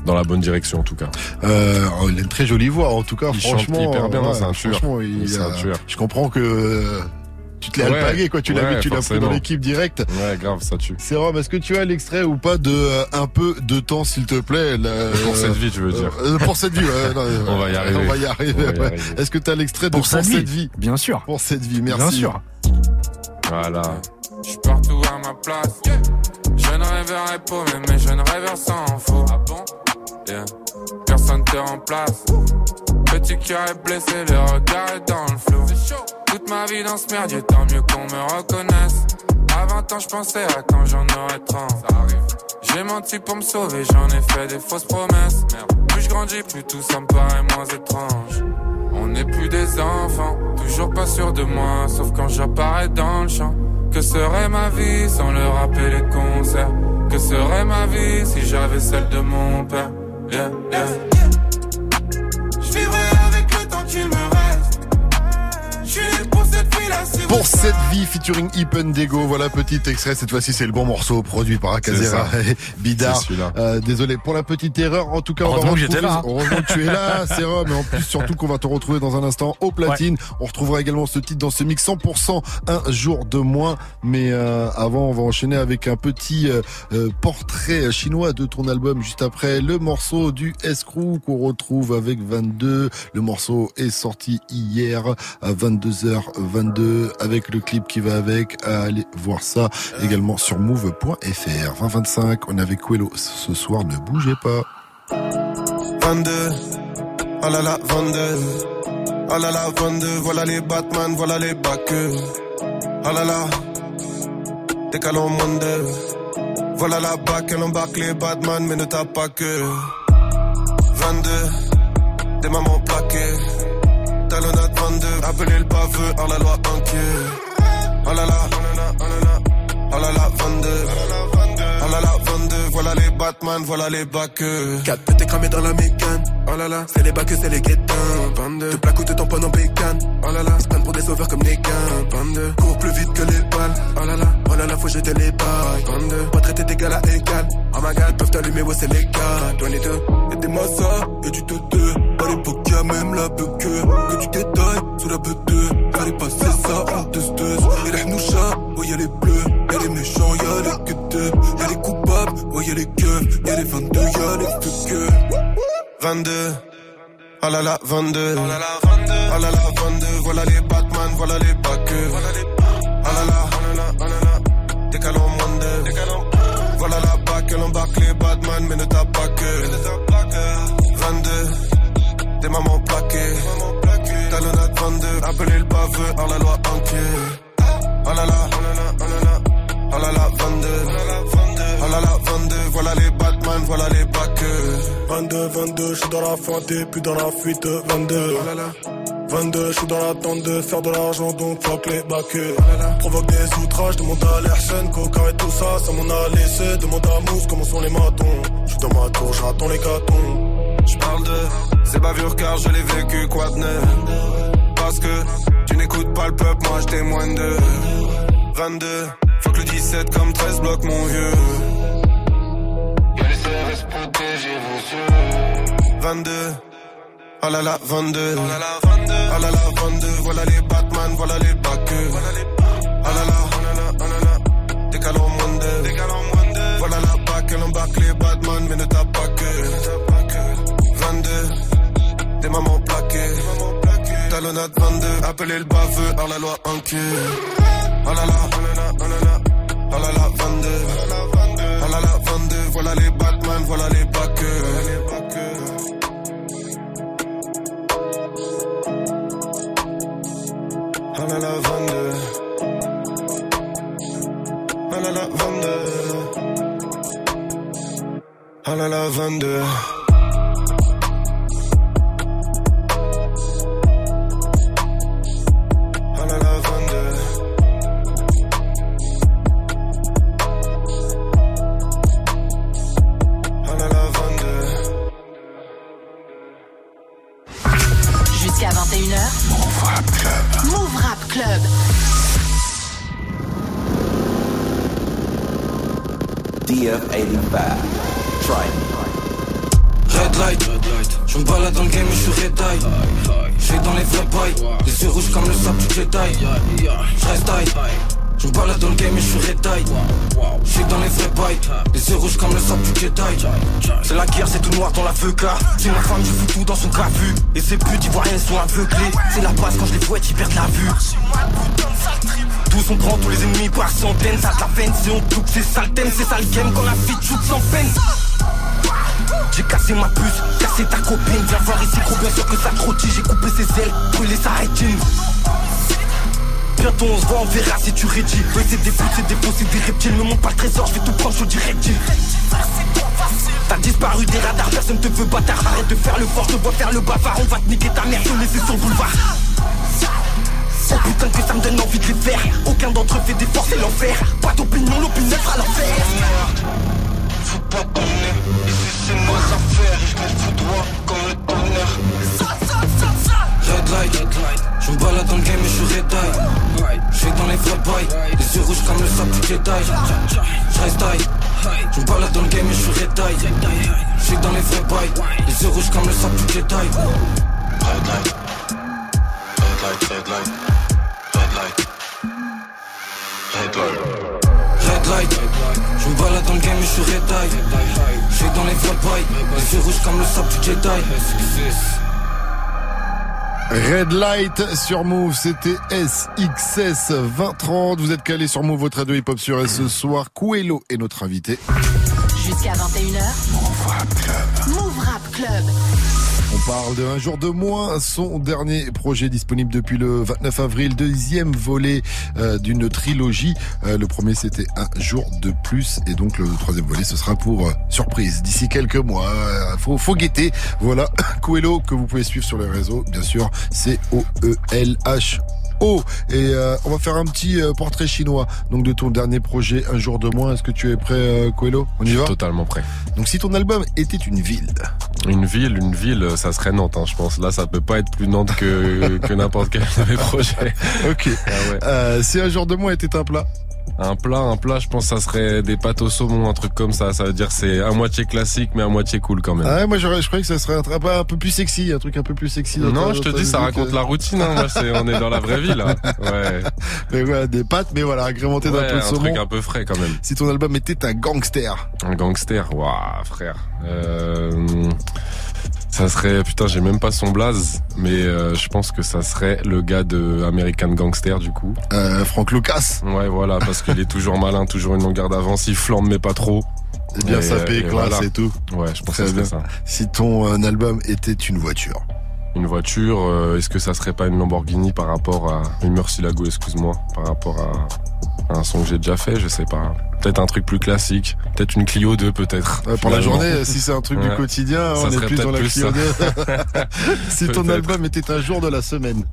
dans la bonne direction en tout cas. Euh, il a une très jolie voix en tout cas. Il franchement, chante hyper bien, c'est un Je comprends que tu te l'as alpagué, quoi. Tu l'as mis, tu l'as pris dans l'équipe direct. Ouais, grave, ça tue. C'est Rome, est-ce que tu as l'extrait ou pas de euh, un peu de temps, s'il te plaît Pour cette vie, tu veux dire euh, Pour cette vie, ouais. (laughs) on va y arriver. On va y arriver. Est-ce que tu as l'extrait de pour cette vie Bien sûr. Pour cette vie, merci. Bien sûr. Voilà. Je suis partout à ma place. Je ne rêverai pas, mais je ne rêve sans faux. Ah bon? Yeah. Personne te remplace. Petit cœur est blessé, le regard est dans le flou. Toute ma vie dans ce merdier, tant mieux qu'on me reconnaisse. À 20 ans, je pensais à quand j'en aurais 30. J'ai menti pour me sauver, j'en ai fait des fausses promesses. Plus je grandis, plus tout ça me paraît moins étrange. On n'est plus des enfants, toujours pas sûr de moi, sauf quand j'apparais dans le champ. Que serait ma vie sans le rappeler les concerts? Que serait ma vie si j'avais celle de mon père? Yeah, yeah. Je avec le temps qu'il me reste. Je pour cette vie là, pour cette vie featuring Ipen Dego. Voilà, petit extrait. Cette fois-ci, c'est le bon morceau produit par Akazera (laughs) et Bidar. Euh, désolé pour la petite erreur. En tout cas, on va retrouver, là. Heureusement que tu es là, (laughs) c'est mais en plus, surtout qu'on va te retrouver dans un instant au platine. On retrouvera également ce titre dans ce mix 100% un jour de moins. Mais euh, avant, on va enchaîner avec un petit euh, portrait chinois de ton album juste après le morceau du Escrew qu'on retrouve avec 22. Le morceau est sorti hier à 22h22 avec le clip qui va avec. Allez voir ça également sur move.fr. 2025, on est avec Quello ce soir, ne bougez pas. 22, oh là là, 22. Oh là là, 22, voilà les Batman, voilà les backers. Oh là là, moins de. Voilà la bac, elle embarque les Batman, mais ne tape pas que. 22, des mamans plaquées talonnade 22, appelez le baveux hors la loi inquiet. Oh là là, oh là là, 22. Oh là là, 22, voilà les Batman, voilà les bacs. 4 pétés cramés dans la mécane. Oh là là, c'est les bacs, c'est les guettins. 22. Te plaques ou te tamponnent en bécane. Oh là là, prennent pour des sauveurs comme des gars. 22. Cours plus vite que les balles. Oh là là, oh là là, faut jeter les balles. Pas traiter d'égal à égal. Ah ma gars, peuvent t'allumer, ouais, c'est légal. Dans les deux, y'a des massas et du deux. À l'époque, y'a même la buque. Que tu détailles sous la butte. Fallait passer ça en deux deux. Y'a les hnouchas, ouais, y'a les bleus. Y'a les méchants, y'a les queues. Y'a les coupables, ouais, y'a les keufs. Y'a les 22, y'a les fuckeux. 22. Ah la la 22. Ah la la 22. Ah la la 22. Voilà les Batman, voilà les backers. Ah la la, ah la la, ah la la. Décalons moins de. Voilà la bac, elle les Batman, mais ne tape pas que. 22. Des mamans plaquées. Talonnade 22. Appelez le baveux, la loi entier. Ah la la, ah la la, ah la la. Ah la la 22. Ah la la 22. Voilà les Batman, voilà les backers. 22, 22, je suis dans la et puis dans la fuite. 22. 22, je suis dans l'attente de faire de l'argent, donc fuck les bacs. Provoque des outrages, demande à l'Hersen, coca et tout ça, ça m'en a laissé. Demande à Mousse comment sont les matons? Je suis dans ma tour, j'attends les cartons. Je parle de ces bavures car je l'ai vécu, quoi de neuf. Parce que tu n'écoutes pas le peuple, moi je témoigne de 22. Faut que le 17 comme 13 blocs, mon vieux. Y'a les CRS protégez vos yeux. 22. Ah la la 22. Ah la la 22. Voilà les Batman, voilà les backers. Ah la la, ah la la, ah la la. Décalons moins de. Voilà la bac, elle embarque les Batman, mais ne tape pas que. 22. Des mamans plaquées. Talonnade 22. Appelez le baveux, hors la loi en cul. Ah la la, ah la la, ah la la. Tu rédis Ouais c'est des putes, c'est des faux, c'est des reptiles. Me montre pas le trésor, je vais tout prendre, je direct T'as disparu des radars, personne te veut bâtard. Arrête de faire le fort, je te vois faire le bavard. On va te niquer ta mère, te laisser sur le boulevard. Oh putain que ça me donne envie de les faire. Aucun d'entre eux fait d'efforts, c'est l'enfer. Pas d'opinion, l'opinion fera l'enfer. Faut pas donner, ici c'est nos affaires Et je me fous droit comme le tonnerre. Red light, je me balade dans le game et je suis red Je suis dans les vrais bails, les yeux rouges comme le sable du Jedi. Je reste high, je me balade dans le game et je suis red Je suis dans les vrais bails, les yeux rouges comme le sable du Jedi. Red light, red light, red light, red light, red light Red light, je me balade dans le game et je suis red Je suis dans les vrais bails, les yeux rouges comme le sable du Jedi Red Light sur Move, c'était SXS 2030. Vous êtes calé sur Move, votre radio hip-hop sur et ce soir, Coelho est notre invité. Jusqu'à 21h. Move Rap Club. Move Rap Club. On parle de Un jour de moins, son dernier projet disponible depuis le 29 avril, deuxième volet euh, d'une trilogie. Euh, le premier c'était Un jour de plus et donc le troisième volet ce sera pour euh, surprise d'ici quelques mois. Faut, faut guetter. Voilà, (coughs) Coelho que vous pouvez suivre sur les réseaux, bien sûr, c'est O-E-L-H. Oh et euh, on va faire un petit euh, portrait chinois donc de ton dernier projet Un jour de moins. Est-ce que tu es prêt, euh, Coelho? On y va? Totalement prêt. Donc si ton album était une ville, Une ville, une ville, ça serait Nantes, hein, je pense. Là, ça peut pas être plus Nantes que, que n'importe quel de mes projets. ok. Ah ouais. Euh, si Un jour de moins était un plat, Un plat, un plat, je pense que ça serait des pâtes au saumon, un truc comme ça. Ça veut dire c'est à moitié classique, mais à moitié cool quand même. Ah ouais, moi je croyais que ça serait un, un, peu plus sexy, un truc un peu plus sexy. Non, je te dis, ça raconte la routine. Hein. Moi, on est dans la vraie vie là. (laughs) Ouais. Mais ouais, des pâtes, mais voilà, agrémenté d'un peu de saumon. Un truc un peu frais quand même. Si ton album était un gangster. Un gangster, waouh, frère. Euh... Ça serait, putain, j'ai même pas son blaze, mais euh, je pense que ça serait le gars de American Gangster du coup. Euh, Frank Lucas. Ouais, voilà, parce qu'il est toujours malin, toujours une longueur d'avance, il flambe mais pas trop. Et bien sapé, classe et tout. Ouais, je pense que c'est ça. Si ton euh, album était une voiture. Une voiture, est-ce que ça serait pas une Lamborghini par rapport à une Murcielago, excuse-moi, par rapport à un son que j'ai déjà fait, je sais pas. Peut-être un truc plus classique. Peut-être une Clio 2 peut-être. pour la journée, si c'est un truc du quotidien, on est plus dans la Clio 2. (laughs) si ton album était un jour de la semaine.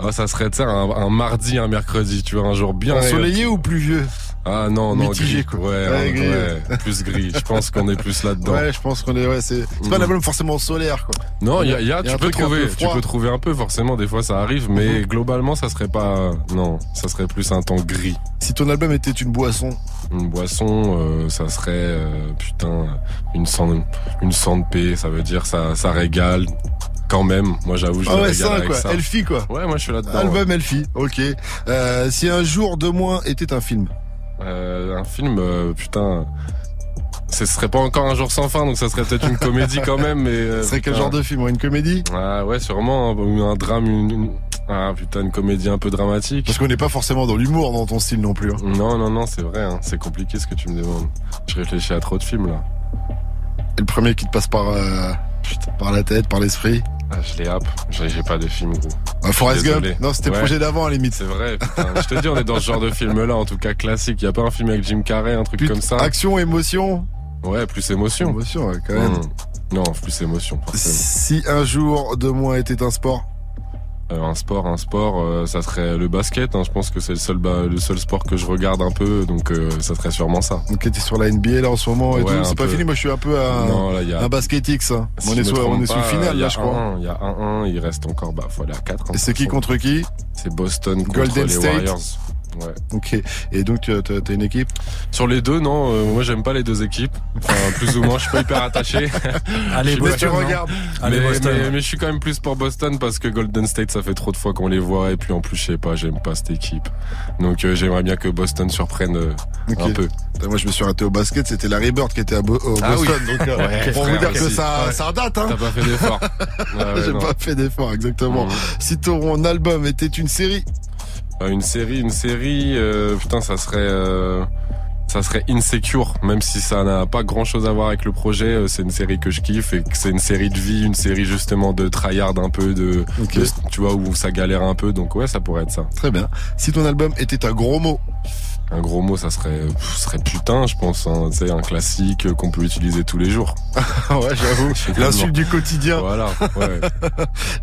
Ah, ça serait un, un mardi, un mercredi, tu vois, un jour bien ensoleillé ou pluvieux. Ah non non Mitigé, gris. Ouais, ouais, plus gris. Je pense qu'on est plus là-dedans. Ouais, je pense qu'on est ouais, c'est c'est pas un mm. album forcément solaire quoi. Non, il y a, y a, tu peux trouver tu peux trouver un peu forcément des fois ça arrive mais mm-hmm. globalement ça serait pas non, ça serait plus un temps gris. Si ton album était une boisson, une boisson euh, ça serait euh, putain une sang une sang de paix, ça veut dire ça ça régale quand même. Moi, j'avoue, je ah ouais, ça, quoi. ça. Elfie, quoi. Ouais, moi, je suis là-dedans. Album Elfie. Ok. Euh, si un jour de moins était un film. Euh, un film, euh, putain. Ce serait pas encore un jour sans fin, donc ça serait peut-être une comédie quand même, mais. Euh, (laughs) ce serait quel genre de film Une comédie? Ah ouais, sûrement. Ou un drame, une, Ah putain, une comédie un peu dramatique. Parce qu'on n'est pas forcément dans l'humour dans ton style non plus. Hein. Non, non, non, c'est vrai. Hein. C'est compliqué ce que tu me demandes. Je réfléchis à trop de films là. Et le premier qui te passe par, par la tête, par l'esprit? Ah, je les happe. J'ai pas de film, gros. Ah, Forrest Gump Non, c'était projet d'avant, à la limite. C'est vrai, putain. je te dis, on est dans ce genre de film-là, en tout cas classique. Y a pas un film avec Jim Carrey, un truc comme ça Action, émotion Ouais, plus émotion. Émotion, quand même. Mmh. Non, plus émotion, Si un jour de moins était un sport euh, un sport, un sport, euh, ça serait le basket. Hein. Je pense que c'est le seul, le seul sport que je regarde un peu, donc euh, ça serait sûrement ça. Ok, t'es sur la NBA là en ce moment et tout. C'est pas fini. Moi, je suis un peu à un basket X. Hein. on est, sur, on est sous finale là, je crois. Il y a un 1 il reste encore, bah, faut aller à 4. Hein, et c'est qui contre qui? C'est Boston contre Golden les State. Warriors. Ouais. Ok. Et donc, tu as, une équipe? Sur les deux, non. Euh, moi, j'aime pas les deux équipes. Enfin, plus ou moins, je suis pas hyper attaché. (laughs) Allez, Boston, tu regardes. Allez, mais, Boston, mais, je suis quand même plus pour Boston parce que Golden State, ça fait trop de fois qu'on les voit. Et puis, en plus, je sais pas, j'aime pas cette équipe. Donc, euh, j'aimerais bien que Boston surprenne euh, un peu. Moi, je me suis raté au basket. C'était Larry Bird qui était à au ah Boston. Donc, ouais, pour vous dire que ça, ça date. Hein. T'as pas fait d'effort. (laughs) J'ai pas fait d'effort, exactement. Mmh. Si ton album était une série euh, une série, une série, euh, putain, ça serait, euh, ça serait Insecure, même si ça n'a pas grand chose à voir avec le projet. c'est une série que je kiffe et c'est une série de vie, une série justement de tryhard un peu, de, tu vois, où ça galère un peu. Donc ouais, ça pourrait être ça. Très bien. Si ton album était un gros mot. Un gros mot, ça serait, serait putain, je pense. Hein, c'est un classique qu'on peut utiliser tous les jours. (laughs) ouais, j'avoue. (laughs) L'insulte du quotidien. Voilà. Ouais.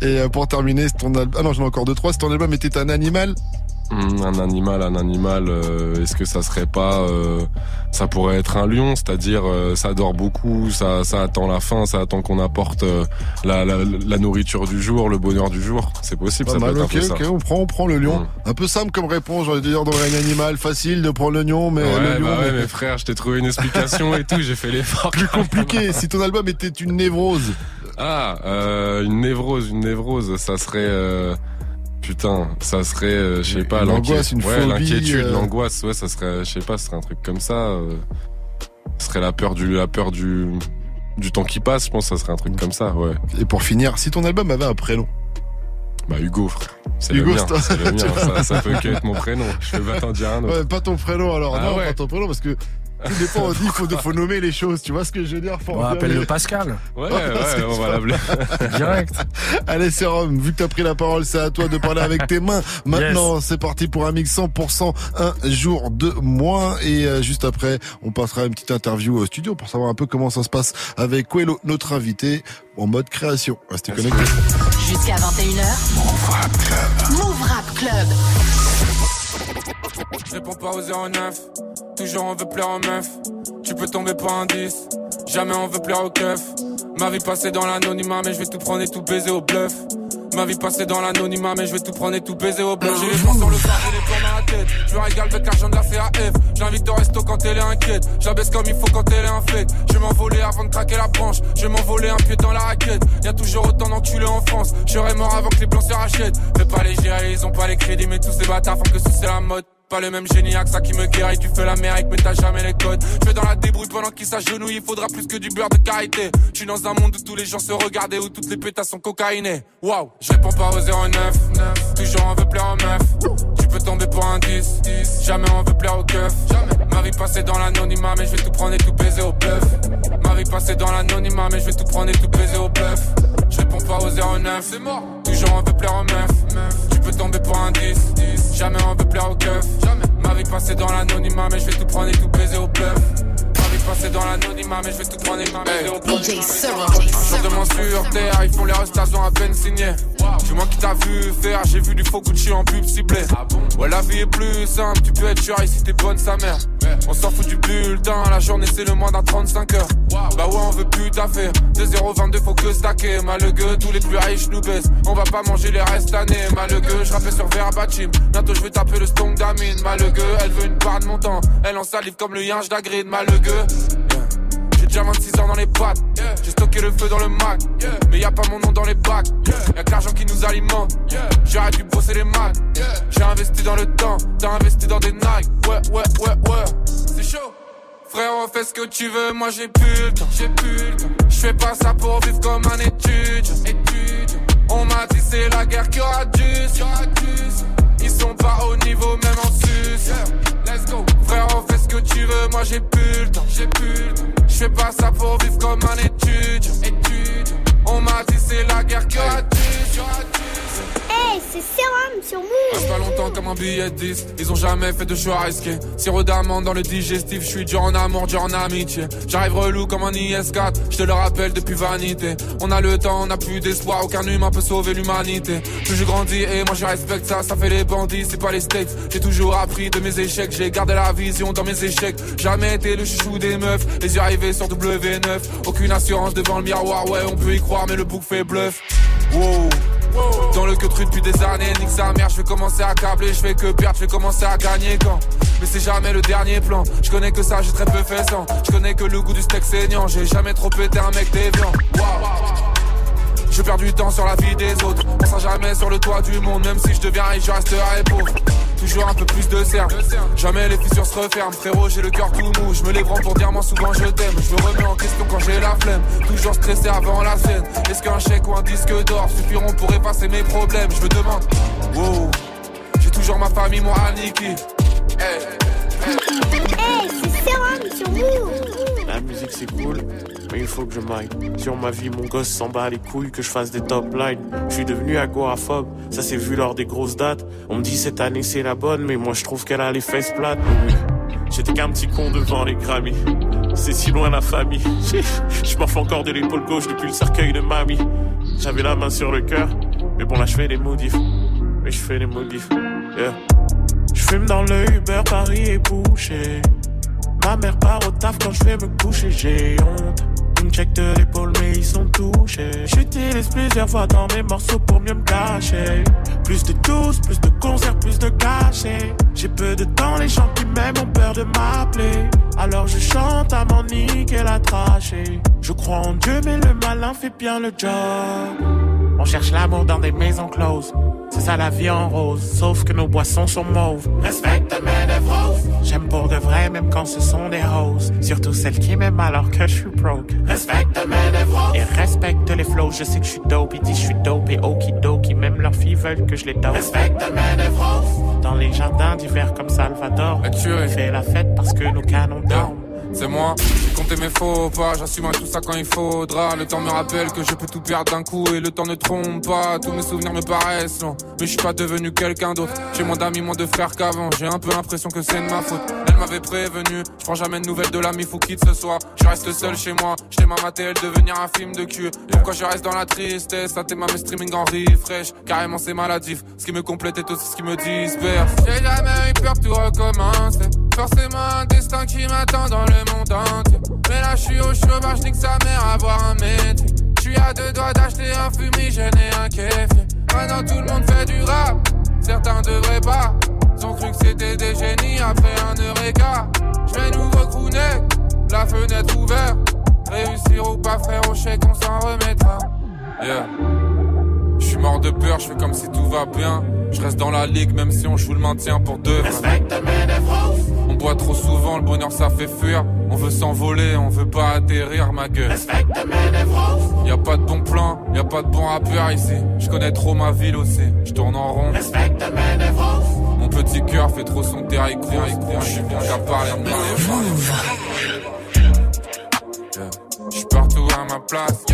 (laughs) Et pour terminer, ton album, ah non, j'en ai encore deux trois. Si ton album était un animal. Hmm, un animal, un animal, euh, est-ce que ça serait pas, euh, ça pourrait être un lion, c'est-à-dire euh, ça dort beaucoup, ça, ça attend la faim, ça attend qu'on apporte la, la, la, nourriture du jour, le bonheur du jour, c'est possible, ça peut être un peu ça. on prend, on prend le lion. Hmm. Un peu simple comme réponse, j'aurais dire dans un animal facile de prendre le lion, mais ouais, le lion. Bah ouais, mais frère, je t'ai trouvé une explication et tout, j'ai fait l'effort. Plus compliqué. si ton album était une névrose. Ah, une névrose, une névrose, ça serait. Putain, ça serait, euh, je sais pas, l'angoisse, une ouais, l'inquiétude, euh. l'angoisse, ouais, ça serait, je sais pas, ce serait un truc comme ça. Euh, ce serait la peur du, la peur du, du temps qui passe, je pense, ça serait un truc comme ça, ouais. Et pour finir, si ton album avait un prénom. Bah Hugo frère. C'est le mien, c'est le (laughs) mien. ça, ça peut que être mon prénom. Je peux pas t'en dire un autre. Ouais, pas ton prénom alors. Ah non, pas ton prénom parce que des fois, on dit qu'il faut, faut, nommer les choses. Tu vois ce que je veux dire On appelle le Pascal. Ouais, ouais, on va l'appeler. Direct. Allez, Sérum, vu que t'as pris la parole, c'est à toi de parler avec tes mains. Maintenant, c'est parti pour un mix 100% un jour de moins. Et euh, juste après, on passera une petite interview au studio pour savoir un peu comment ça se passe avec Coelho, notre invité, en mode création. Restez connectés. Jusqu'à 21h. Move Rap Club. Move Rap Club. Je réponds pas au 09, toujours on veut plaire aux meufs. Tu peux tomber pour un 10, jamais on veut plaire au keuf. Ma vie passée dans l'anonymat, mais je vais tout prendre et tout baiser au bluff. Ma vie passée dans l'anonymat, mais je vais tout prendre et tout baiser au blanc. J'ai les plans sur le phare, j'ai les plans dans la tête. Je me régale avec l'argent de la CAF. J'invite au resto quand elle est inquiète. J'abaisse comme il faut quand elle est infecte. Je vais m'envoler avant de craquer la branche. Je vais m'envoler un pied dans la raquette. Y a toujours autant d'enculés en France. Je serais mort avant que les blancs se rachètent. Fais pas les gérer, ils ont pas les crédits, mais tous ces bâtards font que c'est la mode. Pas le même génie, ça qui me guérit. Tu fais l'Amérique, mais t'as jamais les codes. Je dans la débrouille pendant qu'ils s'agenouillent. Il faudra plus que du beurre de karité. Je suis dans un monde où tous les gens se regardent et où toutes les pétasses sont cocaïnées. Waouh, je réponds pas au 09. Toujours on veut plaire aux meufs. Tu peux tomber pour un 10. Jamais on veut plaire aux keufs. Ma vie passée dans l'anonymat, mais je vais tout prendre et tout baiser au bluff. Ma vie passée dans l'anonymat, mais je vais tout prendre et tout baiser au bluff. Je réponds pas au 09. C'est mort. Toujours on veut plaire aux meufs. Tu peux tomber pour un 10. Jamais on veut plaire aux keufs. Ma vie passée dans l'anonymat, mais je vais tout prendre et tout baiser au bluff. Passée dans l'anonymat, mais je vais tout prendre au bluff. DJ sur terre, ils font les restations à peine signées. Du moins qui t'a vu faire, j'ai vu du faux Gucci en pub ciblé. Ouais, la vie est plus simple, tu peux être sûr ici t'es bonne sa mère. On s'en fout du bulletin, la journée c'est le moins d'un 35 heures. Bah ouais, on veut plus taffer. De 0,22 faut que stacker. Malheureux, tous les plus riches nous baissent. On va pas manger les restes années. Malheureux, je rappelle sur Verbatim. Bientôt je vais taper le stong d'Amine. Malheureux, elle veut une part de mon temps. Elle en salive comme le yinge d'Agrid. Malheureux. J'ai déjà 26 ans dans les pattes. J'ai stocké le feu dans le Mac. Mais y a pas mon nom dans les bacs. Y'a que l'argent qui nous alimente. J'ai dû bosser les maths. J'ai investi dans le temps. T'as investi dans des Nike. Ouais, ouais, ouais, ouais. C'est chaud. Frérot, fais ce que tu veux, moi j'ai plus le temps, j'ai plus le temps. Je fais pas ça pour vivre comme un étudiant. On m'a dit c'est la guerre qui aura dû, Ils sont pas au niveau même en sus. let's go. Frérot, fais ce que tu veux, moi j'ai plus le temps, j'ai plus. Je fais pas ça pour vivre comme un étudiant. On m'a dit c'est la guerre qui aura dû, C'est sérum sur Reste pas longtemps comme un billet de 10. Ils ont jamais fait de choix risqués. Sirop d'amande dans le digestif. Je suis dur en amour, dur en amitié. J'arrive relou comme un IS4. Je te le rappelle depuis vanité. On a le temps, on a plus d'espoir. Aucun humain peut sauver l'humanité. Plus je grandis et moi je respecte ça. Ça fait les bandits, c'est pas les steaks. J'ai toujours appris de mes échecs. J'ai gardé la vision dans mes échecs. Jamais été le chouchou des meufs. Les yeux arrivés sur W9. Aucune assurance devant le miroir. Ouais, on peut y croire, mais le bouc fait bluff. Wow. Dans le que depuis des années, nique sa mère, je vais commencer à câbler, je fais que perdre, je vais commencer à gagner quand Mais c'est jamais le dernier plan, je connais que ça, j'ai très peu fait sans. Je connais que le goût du steak saignant, j'ai jamais trop pété un mec déviant Je perds du temps sur la vie des autres, on sera jamais sur le toit du monde, même si je deviens riche, je resterai pauvre toujours un peu plus de cercle. Jamais les fissures se referment, frérot, j'ai le cœur tout mou. Je me lève pour dire moi souvent je t'aime. Je me remets en question quand j'ai la flemme. Toujours stressé avant la scène. Est-ce qu'un chèque ou un disque d'or suffiront pour effacer mes problèmes? Je me demande. Wow, j'ai toujours ma famille, moi Aniki. Hey, hey, c'est sur vous. La musique c'est cool, mais il faut que je m'aille. Sur ma vie, mon gosse s'en bat les couilles, que je fasse des top lines. Je suis devenu agoraphobe, ça s'est vu lors des grosses dates. On me dit cette année c'est la bonne, mais moi je trouve qu'elle a les fesses plates. J'étais qu'un petit con devant les Grammys. C'est si loin la famille. (laughs) Je m'en fais encore de l'épaule gauche depuis le cercueil de mamie. J'avais la main sur le cœur, mais bon là je fais des modifs. Mais je fais des modifs. Yeah. Je fume dans le Uber, Paris est bouché. Ma mère part au taf quand je vais me coucher, j'ai honte. Ils me check de l'épaule, mais ils sont touchés. J'utilise plusieurs fois dans mes morceaux pour mieux me cacher. Plus de tous, plus de concerts, plus de cachets. J'ai peu de temps, les gens qui m'aiment ont peur de m'appeler. Alors je chante à mon niquer la trachée. Je crois en Dieu, mais le malin fait bien le job. On cherche l'amour dans des maisons closes. C'est ça la vie en rose, sauf que nos boissons sont mauves. Respecte mes névroses. J'aime pour de vrai, même quand ce sont des roses. Surtout celles qui m'aiment alors que je suis broke. Respecte mes névroses. Et respecte les flows, je sais que je suis dope. Ils disent je suis dope et okidoki. Même leurs filles veulent que je les dope. Respecte mes névroses. Dans les jardins d'hiver comme Salvador. On fait la fête parce que nos canons dorment c'est moi. J'ai compté mes faux pas, j'assume tout ça quand il faudra. Le temps me rappelle que je peux tout perdre d'un coup et le temps ne trompe pas. Tous mes souvenirs me paraissent longs, mais je suis pas devenu quelqu'un d'autre. J'ai moins d'amis, moins de frères qu'avant. J'ai un peu l'impression que c'est de ma faute. Elle m'avait prévenu, je prends jamais de nouvelles de l'ami fou quitte ce soir. Je reste seul chez moi, j't'ai ma elle devenir un film de cul. Pourquoi je reste dans la tristesse, ça t'es mes streaming en refresh. Carrément c'est maladif, ce qui me complète est aussi ce qui me disperse. J'ai jamais eu peur de tout recommencer. Forcément un destin qui m'attend dans le Mais là, je suis au chômage, nique sa mère, avoir un métier. Tu à deux doigts d'acheter un fumigène et un kéfier. Maintenant tout le monde fait du rap, certains devraient pas. Ils ont cru que c'était des génies après un eureka. J'vais nouveau crooner, la fenêtre ouverte. Réussir ou pas, frère, au chèque, on s'en remettra. Yeah. Je suis mort de peur, je fais comme si tout va bien. Je reste dans la ligue, même si on joue le maintien pour deux. On boit trop souvent, le bonheur ça fait fuir. On veut s'envoler, on veut pas atterrir, ma gueule. Y a pas de bon plan, y a pas de bon rappeur ici. Je connais trop ma ville aussi, je tourne en rond. Mon petit cœur fait trop son terrain, je suis bien qu'à parler de Je suis partout à ma place.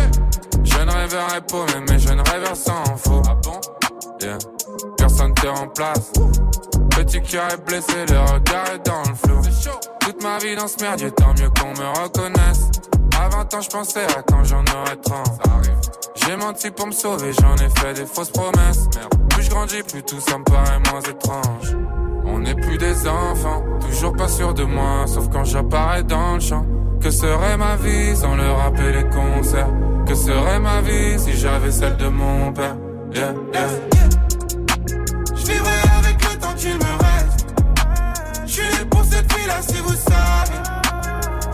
Je ne rêverai pas, mais je ne rêve sans faux. Ah bon? Yeah. Personne te remplace. Petit cœur est blessé, le regard est dans le flou. Toute ma vie dans ce merdier, tant mieux qu'on me reconnaisse. À 20 ans, je pensais à quand j'en aurais 30. J'ai menti pour me sauver, j'en ai fait des fausses promesses. Plus je grandis, plus tout ça me paraît moins étrange. On n'est plus des enfants, toujours pas sûr de moi, sauf quand j'apparais dans le champ. Que serait ma vie sans le rap et les concerts? Que serait ma vie si j'avais celle de mon père? Yeah, yeah.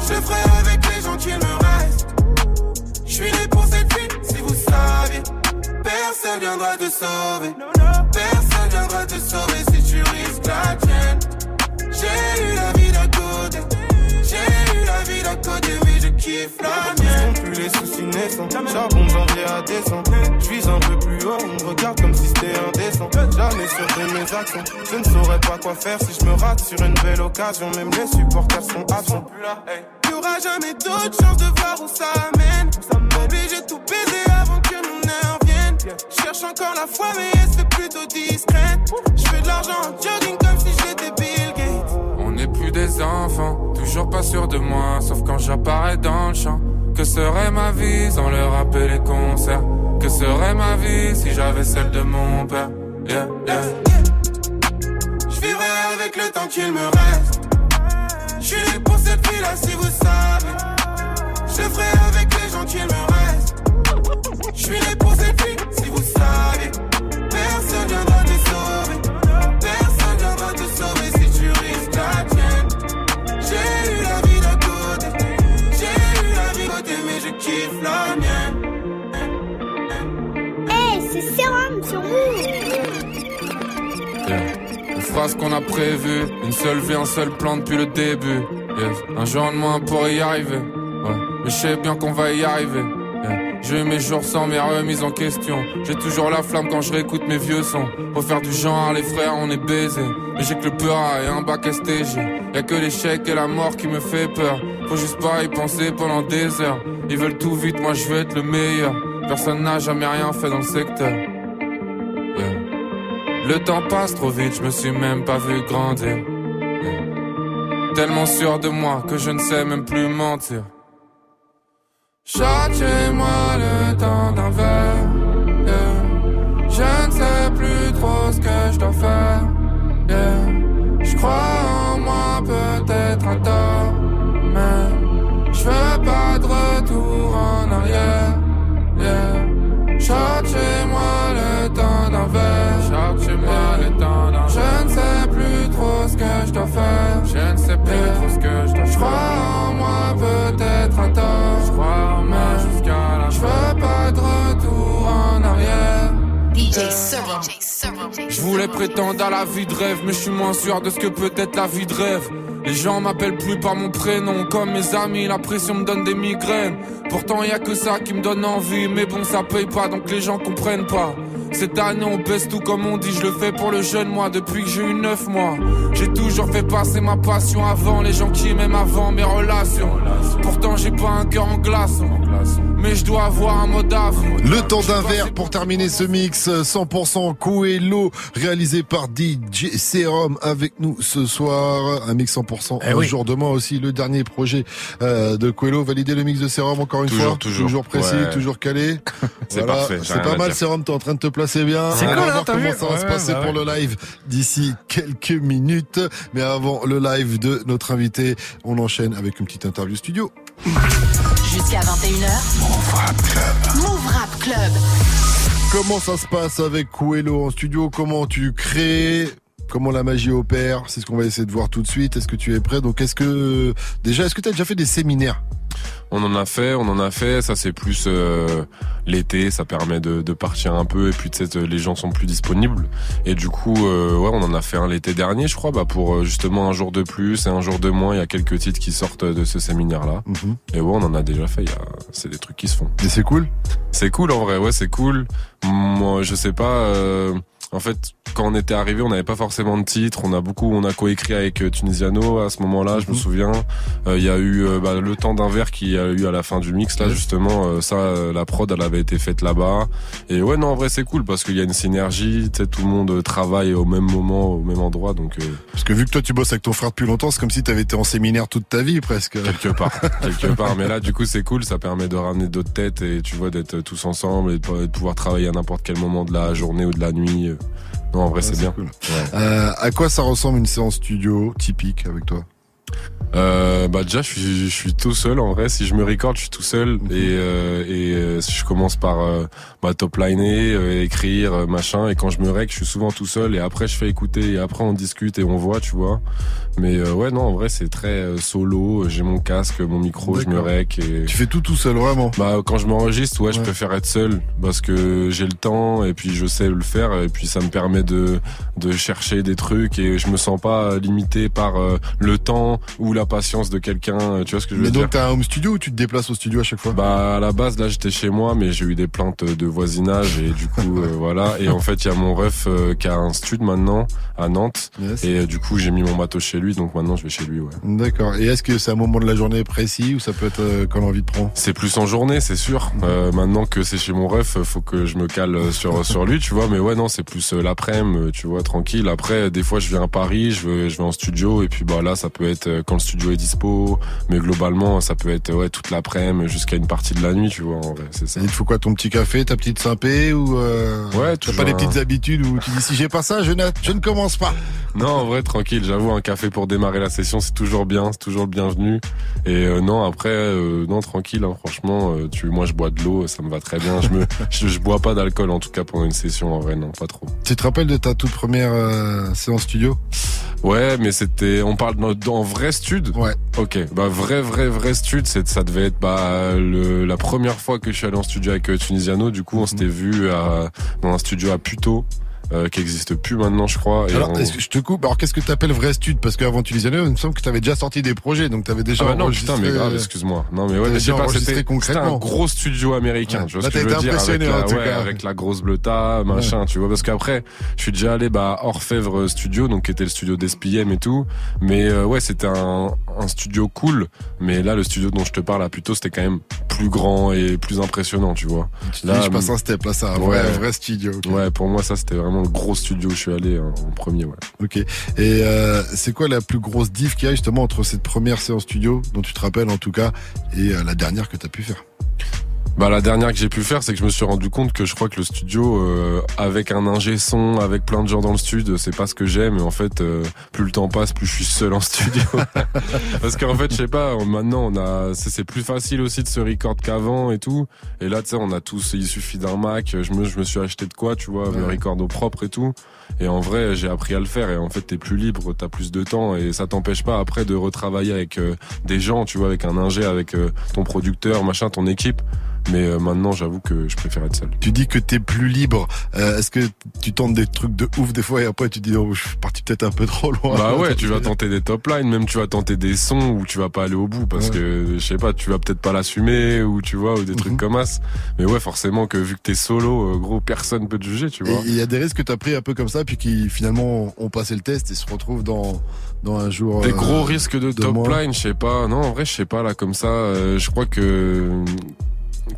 Je ferai avec les gens qu'il me reste. Je suis né pour cette fille si vous savez. Personne viendra te sauver. Personne viendra te sauver si tu risques la tienne. J'ai eu la vie d'à côté. J'ai eu la vie d'à côté, kiffe la mienne. plus les soucis naissants. Charbon janvier à décembre. Je vise un peu plus haut, on me regarde comme si c'était indécent. Jamais sûr de mes actions. Je ne saurais pas quoi faire si je me rate sur une belle occasion. Même les supporters sont absents. Il y aura jamais d'autre chance de voir où ça amène. Baby, j'ai tout baisé avant que mon heure vienne. Je cherche encore la foi, mais elle se fait plutôt discrète. Je fais de l'argent en jogging comme si j'étais toujours pas sûr de moi, sauf quand j'apparais dans le champ. Que serait ma vie sans le rap et les concerts? Que serait ma vie si j'avais celle de mon père? Yeah, yeah. Je vivrai avec le temps qu'il me reste. Je suis pour cette fille là si vous savez. Je ferai avec les gens qu'il me reste. Je suis pour cette fille si vous savez. Fera ce qu'on a prévu, une seule vie, un seul plan depuis le début. Un jour de moins pour y arriver. Mais je sais bien qu'on va y arriver. J'ai eu mes jours sans mes remises en question. J'ai toujours la flamme quand je réécoute mes vieux sons. Pour faire du genre, les frères, on est baisés. Mais j'ai que le peur et un bac STG. Y'a que l'échec et la mort qui me fait peur. Faut juste pas y penser pendant des heures. Ils veulent tout vite, moi je veux être le meilleur. Personne n'a jamais rien fait dans le secteur. Le temps passe trop vite, je me suis même pas vu grandir. Tellement sûr de moi que je ne sais même plus mentir. Châtiez-moi le temps d'un. Je ne sais plus trop ce que je dois faire. Je crois en moi, peut-être un tort. Mais je veux pas de retour en arrière. Yeah. Châtiez-moi je dois faire. Je ne sais plus trop ce que je dois faire. Je crois en moi, peut-être un tort. Je crois en moi jusqu'à la Je veux pas de retour en arrière. DJ Serum. Je voulais prétendre à la vie de rêve, mais je suis moins sûr de ce que peut être la vie de rêve. Les gens m'appellent plus par mon prénom, comme mes amis, la pression me donne des migraines. Pourtant y a que ça qui me donne envie, mais bon ça paye pas, donc les gens comprennent pas. Cette année on baisse tout comme on dit, je le fais pour le jeune moi depuis que j'ai eu 9 mois. J'ai toujours fait passer ma passion avant les gens qui m'aiment avant mes relations. Pourtant j'ai pas un cœur en glace, mais je dois avoir un avion. Le temps d'un verre pour terminer ce mix 100% Coelho réalisé par DJ Serum avec nous ce soir. Un mix 100% Eh un oui. jour demain aussi. Le dernier projet euh, de Coelho. Valider le mix de Serum encore une Toujours, fois. toujours. précis, Ouais. toujours calé. (laughs) C'est parfait, pas mal. Serum. T'es en train de te placer bien. C'est On cool, va hein, voir comment vu ça va se passer bah pour le live d'ici quelques minutes. Mais avant le live de notre invité, on enchaîne avec une petite interview studio. Jusqu'à 21h. Move Rap Club. Move Rap Club. Comment ça se passe avec Coelho en studio? Comment tu crées? Comment la magie opère? C'est ce qu'on va essayer de voir tout de suite. Est-ce que tu es prêt? Donc, est-ce que déjà, est-ce que tu as déjà fait des séminaires? On en a fait, on en a fait. Ça c'est plus euh, l'été, ça permet de, partir un peu et puis les gens sont plus disponibles. Et du coup, euh, ouais, on en a fait un l'été dernier, je crois, bah pour euh, justement un jour de plus et un jour de moins. Il y a quelques titres qui sortent de ce séminaire-là. Mhm. Et ouais, on en a déjà fait. C'est des trucs qui se font. Et c'est cool. C'est cool en vrai. Ouais, c'est cool. Moi, je sais pas. En fait, quand on était arrivé, on n'avait pas forcément de titre. On a beaucoup, on a coécrit avec euh, Tunisiano à ce moment-là, je me mhm. souviens. Euh, il y a eu euh, bah, le temps d'un verre qui a eu à la fin du mix là, justement. ça, la prod, elle avait été faite là-bas. Et ouais, non, en vrai, c'est cool parce qu'il y a une synergie. Tout le monde travaille au même moment, au même endroit. Donc. Parce que vu que toi, tu bosses avec ton frère depuis longtemps, c'est comme si tu avais été en séminaire toute ta vie presque. Quelque part, (laughs) quelque part. Mais là, du coup, c'est cool. Ça permet de ramener d'autres têtes et tu vois d'être tous ensemble et de pouvoir travailler à n'importe quel moment de la journée ou de la nuit. Non, en vrai, c'est bien. Euh, à quoi ça ressemble une séance studio typique avec toi? Euh, bah déjà je suis, je suis tout seul en vrai. Si je me record je suis tout seul. Et, euh, et euh, je commence par euh, bah, top liner euh, écrire machin. Et quand je me rec je suis souvent tout seul. Et après je fais écouter. Et après on discute et on voit tu vois. Mais ouais non en vrai c'est très solo. J'ai mon casque mon micro je me rec et tu fais tout tout seul vraiment? Bah quand je m'enregistre ouais, je préfère être seul. Parce que j'ai le temps et puis je sais le faire. Et puis ça me permet de de chercher des trucs. Et je me sens pas limité par le temps ou la patience de quelqu'un, euh, tu vois ce que je veux dire. Mais donc t'as un home studio ou tu te déplaces au studio à chaque fois Bah à la base là j'étais chez moi mais j'ai eu des plaintes de voisinage et du coup (laughs) euh, voilà et en fait il y a mon ref euh, qui a un studio maintenant à Nantes et du coup j'ai mis mon matos chez lui donc maintenant je vais chez lui ouais. D'accord. Et est-ce que c'est un moment de la journée précis ou ça peut être quand l'envie de prendre C'est plus en journée c'est sûr. maintenant que c'est chez mon ref faut que je me cale sur (laughs) sur lui tu vois mais ouais non c'est plus l'après-midi tu vois tranquille. Après des fois je viens à Paris je vais je vais en studio et puis bah là ça peut être quand le studio est dispo, mais globalement, ça peut être ouais toute l'après-midi jusqu'à une partie de la nuit, tu vois. En vrai, c'est ça. il te faut quoi, ton petit café, ta petite sympé ou euh, ouais, t'as pas des petites habitudes où tu dis si j'ai pas ça, je ne, je ne commence pas. Non, en vrai, tranquille. J'avoue, un café pour démarrer la session, c'est toujours bien, c'est toujours le bienvenu. Et euh, non, après, euh, non, tranquille. Hein, franchement, euh, tu, moi, je bois de l'eau, ça me va très bien. Je me, (laughs) je, bois pas d'alcool en tout cas pendant une session. En vrai, non, pas trop. Tu te rappelles de ta toute première séance studio? Ouais, mais c'était, on parle dans, vrai stud? Ouais. Ok, bah vrai, vrai, vrai stud, c'est, ça devait être bah le, la première fois que je suis allé en studio avec Tunisiano. Du coup, on mhm. s'était vu à, dans un studio à Puto. Euh, qui existe plus maintenant, je crois. alors, est-ce que je te coupe? Alors, qu'est-ce que tu appelles vrai stud Parce qu'avant Tunisiano, il me semble que tu avais déjà sorti des projets, donc tu avais déjà ah bah non, putain, mais grave, excuse-moi. Non, mais ouais, mais je sais pas, c'était un gros studio américain. Tu vois ce que je veux dire avec la, ouais, avec la grosse bleuta, machin, tu vois. Parce qu'après, je suis déjà allé bah Orfèvre Studio, donc qui était le studio d'SPM et tout. Mais euh, ouais, c'était un, un studio cool. Mais là, le studio dont je te parle, là, plutôt, c'était quand même plus grand et plus impressionnant, tu vois. Là, je passe un step là, ça, un vrai, vrai studio. Ouais, pour moi, ça, c'était vraiment le gros studio où je suis allé hein, en premier. Ouais. Ok. Et euh, c'est quoi la plus grosse diff qu'il y a justement entre cette première séance studio, dont tu te rappelles en tout cas, et euh, la dernière que tu as pu faire? Bah la dernière que j'ai pu faire, c'est que je me suis rendu compte que je crois que le studio, euh, avec un ingé son, avec plein de gens dans le studio, c'est pas ce que j'aime. Mais en fait, euh, plus le temps passe, plus je suis seul en studio. (laughs) Parce qu'en fait, je sais pas, maintenant on a, c'est plus facile aussi de se record qu'avant et tout. Et là, tu sais, on a tous, il suffit d'un Mac. Je me, je me suis acheté de quoi, tu vois, me record au propre et tout. Et en vrai, j'ai appris à le faire. Et en fait, t'es plus libre, t'as plus de temps et ça t'empêche pas après de retravailler avec euh, des gens, tu vois, avec un ingé, avec ton producteur, machin, ton équipe. Mais euh, maintenant, j'avoue que je préfère être seul. Tu dis que t'es plus libre. Euh, est-ce que tu tentes des trucs de ouf des fois et après tu dis oh, je suis parti peut-être un peu trop loin. Bah ouais, (laughs) tu vas tenter des top lines, même tu vas tenter des sons où tu vas pas aller au bout parce que je sais pas, tu vas peut-être pas l'assumer ou tu vois ou des trucs mhm. comme ça. Mais ouais, forcément que vu que t'es solo, euh, gros, personne peut te juger, tu vois. Il y a des risques que t'as pris un peu comme ça puis qui finalement ont passé le test et se retrouvent dans dans un jour. Des gros risques de, top line, je sais pas. Non, en vrai, je sais pas là comme ça. je crois que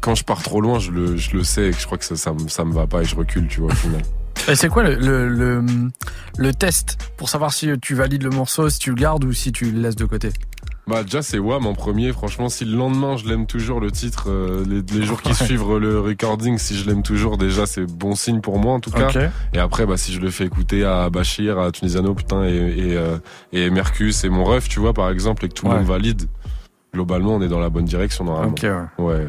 quand je pars trop loin, je le, je le sais et je crois que ça, ça, ça me va pas et je recule, tu vois, au final. (laughs) Et c'est quoi le, le, le, test pour savoir si tu valides le morceau, si tu le gardes ou si tu le laisses de côté? Bah déjà c'est WAM en premier, franchement si le lendemain je l'aime toujours le titre, euh, les, jours qui suivent le recording, si je l'aime toujours déjà c'est bon signe pour moi en tout cas. Et après bah si je le fais écouter à Bachir, à Tunisiano putain et, et, euh, et Mercus et mon ref tu vois par exemple et que tout le monde valide, globalement on est dans la bonne direction normalement. ouais. ouais.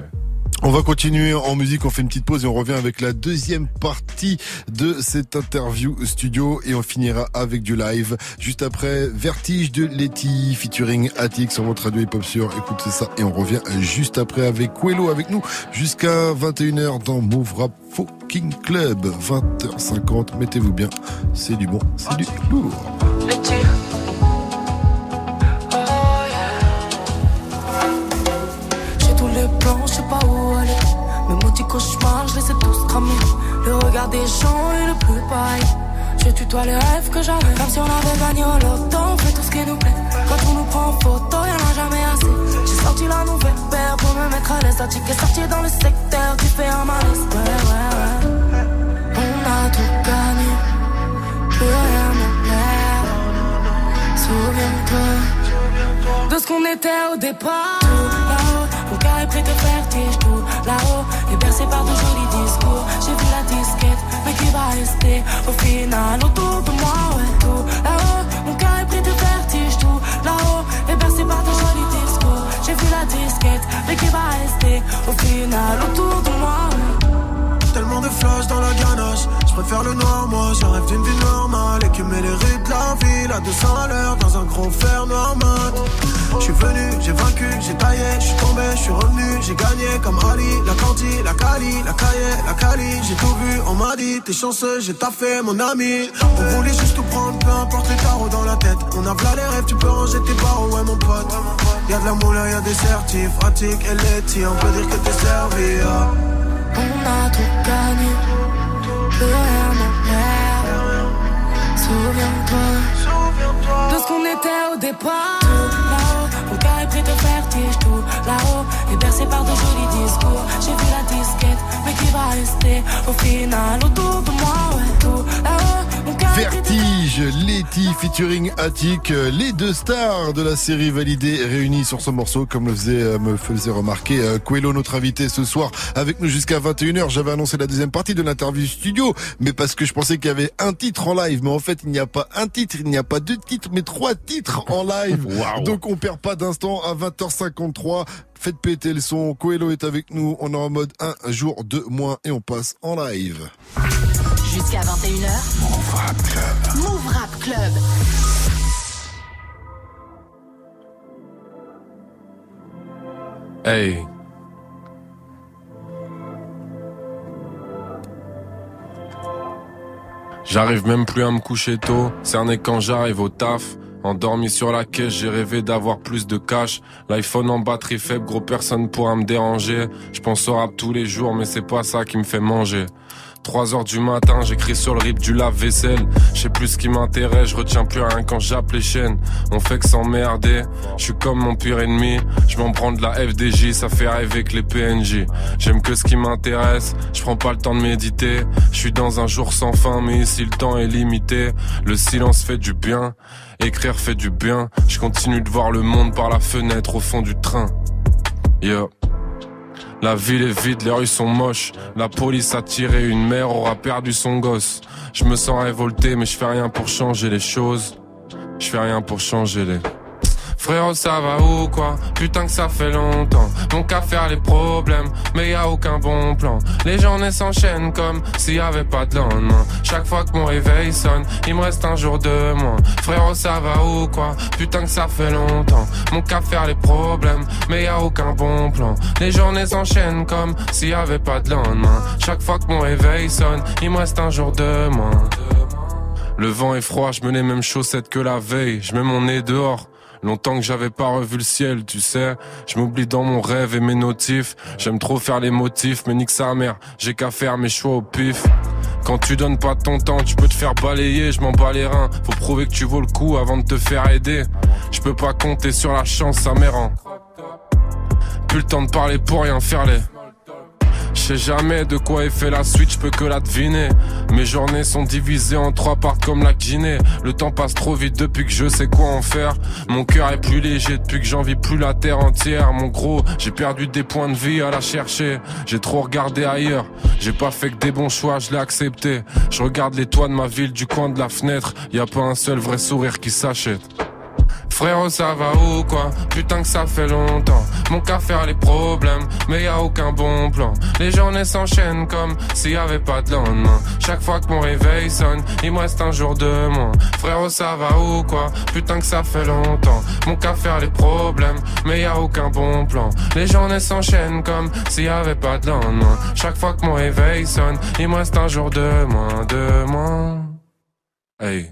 On va continuer en musique, on fait une petite pause et on revient avec la deuxième partie de cette interview studio et on finira avec du live. Juste après, Vertige de Letty featuring Attic sur votre radio hip-hop sur. Écoutez ça et on revient juste après avec Quello avec nous jusqu'à 21h dans Move Rap Fucking Club. 20h50, mettez-vous bien. C'est du bon, c'est du lourd. Cauchemars, je les ai tous cramés. Le regard des gens est le plus pareil. Je tutoie les rêves que j'avais. Comme si on avait gagné au loto, on fait tout ce qui nous plaît. Quand on nous prend en photo, y'en a jamais assez. J'ai sorti la nouvelle paire pour me mettre à l'aise. La est sortie dans le secteur, tu fais un malaise. Ouais, ouais, ouais. On a tout gagné, plus rien ne. Souviens-toi de ce qu'on était au départ. Tout là-haut, mon cœur est prêt de. Tout là-haut, c'est par de jolis discours. J'ai vu la disquette, mais qui va rester au final autour de moi, ouais, là-haut. Mon cœur est pris de vertige, tout là-haut. Et bercé par de jolis discours. J'ai vu la disquette, mais qui va rester au final autour de moi, Tellement de flash dans la ganache, je préfère le noir, moi. Je rêve d'une vie normale met les rues de la ville à 200 à l'heure dans un gros fer noir mat. Je suis venu, j'ai vaincu, j'ai taillé, je suis tombé, je suis revenu, j'ai gagné comme Ali, la Canti, la Cali, la Caille, la Cali, j'ai tout vu, on m'a dit, t'es chanceux, j'ai taffé, mon ami. On voulait juste tout prendre, peu importe les tarots dans la tête. On a v'là les rêves, tu peux ranger tes barreaux, ouais mon pote. Y'a de la moula, y'a des certifs, Attic et Letty, on peut dire que t'es servi. On a tout gagné, plus rien ne Souviens-toi. De ce qu'on était au départ. Là-haut. Et bercé par de jolis discours. J'ai vu la disquette, mais qui va rester au final autour de moi, ouais, tout là-haut. Vertige, Letty featuring Attic, les deux stars de la série validée réunies sur ce morceau, comme le faisait, euh, me faisait remarquer euh, Coelho, notre invité ce soir, avec nous jusqu'à 21h. J'avais annoncé la deuxième partie de l'interview studio, mais parce que je pensais qu'il y avait un titre en live, mais en fait il n'y a pas un titre, il n'y a pas deux titres, mais trois titres en live. (laughs) Donc on perd pas d'instant à 20h53. Faites péter le son. Coelho est avec nous. On est en mode un jour, deux mois et on passe en live. Jusqu'à 21h. Move Rap Club. Move Rap Club. Hey. J'arrive même plus à me coucher tôt, cerné quand j'arrive au taf. Endormi sur la caisse, j'ai rêvé d'avoir plus de cash. L'iPhone en batterie faible, gros personne pourra me déranger. Je pense au rap tous les jours, mais c'est pas ça qui me fait manger. 3 heures du matin, j'écris sur le rip du lave-vaisselle. Je sais plus ce qui m'intéresse, je retiens plus rien quand j'appelle les chaînes. On fait que s'emmerder, je suis comme mon pire ennemi. Je m'en prends de la FDJ, ça fait rêver que les PNJ. J'aime que ce qui m'intéresse, je prends pas le temps de méditer. Je suis dans un jour sans fin, mais ici le temps est limité. Le silence fait du bien, écrire fait du bien. Je continue de voir le monde par la fenêtre au fond du train. Yo. La ville est vide, les rues sont moches. La police a tiré, une mère aura perdu son gosse. Je me sens révolté, mais je fais rien pour changer les choses. Je fais rien pour changer les. Frérot, ça va ou quoi? Putain que ça fait longtemps. Mon qu'à faire les problèmes, mais y a aucun bon plan. Les journées s'enchaînent comme s'il y avait pas de lendemain. Chaque fois que mon réveil sonne, il me reste un jour de moins. Frérot, ça va ou quoi? Putain que ça fait longtemps. Mon qu'à faire les problèmes, mais y a aucun bon plan. Les journées s'enchaînent comme s'il y avait pas de lendemain. Chaque fois que mon réveil sonne, il me reste un jour de moins. Le vent est froid, je mets les mêmes chaussettes que la veille. Je mets mon nez dehors. Longtemps que j'avais pas revu le ciel, tu sais. Je m'oublie dans mon rêve et mes notifs. J'aime trop faire les motifs, mais nique sa mère. J'ai qu'à faire mes choix au pif. Quand tu donnes pas ton temps, tu peux te faire balayer, je m'en bats les reins. Faut prouver que tu vaux le coup avant de te faire aider. Je peux pas compter sur la chance, ça m'érend. Plus le temps de parler pour rien faire les. Je sais jamais de quoi est fait la suite, je peux que la deviner. Mes journées sont divisées en trois parts comme la Guinée. Le temps passe trop vite depuis que je sais quoi en faire. Mon cœur est plus léger depuis que j'en vis plus la terre entière. Mon gros, j'ai perdu des points de vie à la chercher. J'ai trop regardé ailleurs. J'ai pas fait que des bons choix, je l'ai accepté. Je regarde les toits de ma ville du coin de la fenêtre. Y a pas un seul vrai sourire qui s'achète. Frérot, ça va ou quoi? Putain que ça fait longtemps. Mon qu'à faire les problèmes, mais y a aucun bon plan. Les journées s'enchaînent comme s'il y avait pas de lendemain. Chaque fois que mon réveil sonne, il me reste un jour de moins. Frérot, ça va ou quoi? Putain que ça fait longtemps. Mon qu'à faire les problèmes, mais y a aucun bon plan. Les journées s'enchaînent comme s'il y avait pas de lendemain. Chaque fois que mon réveil sonne, il me reste un jour de moins, de moins. Hey.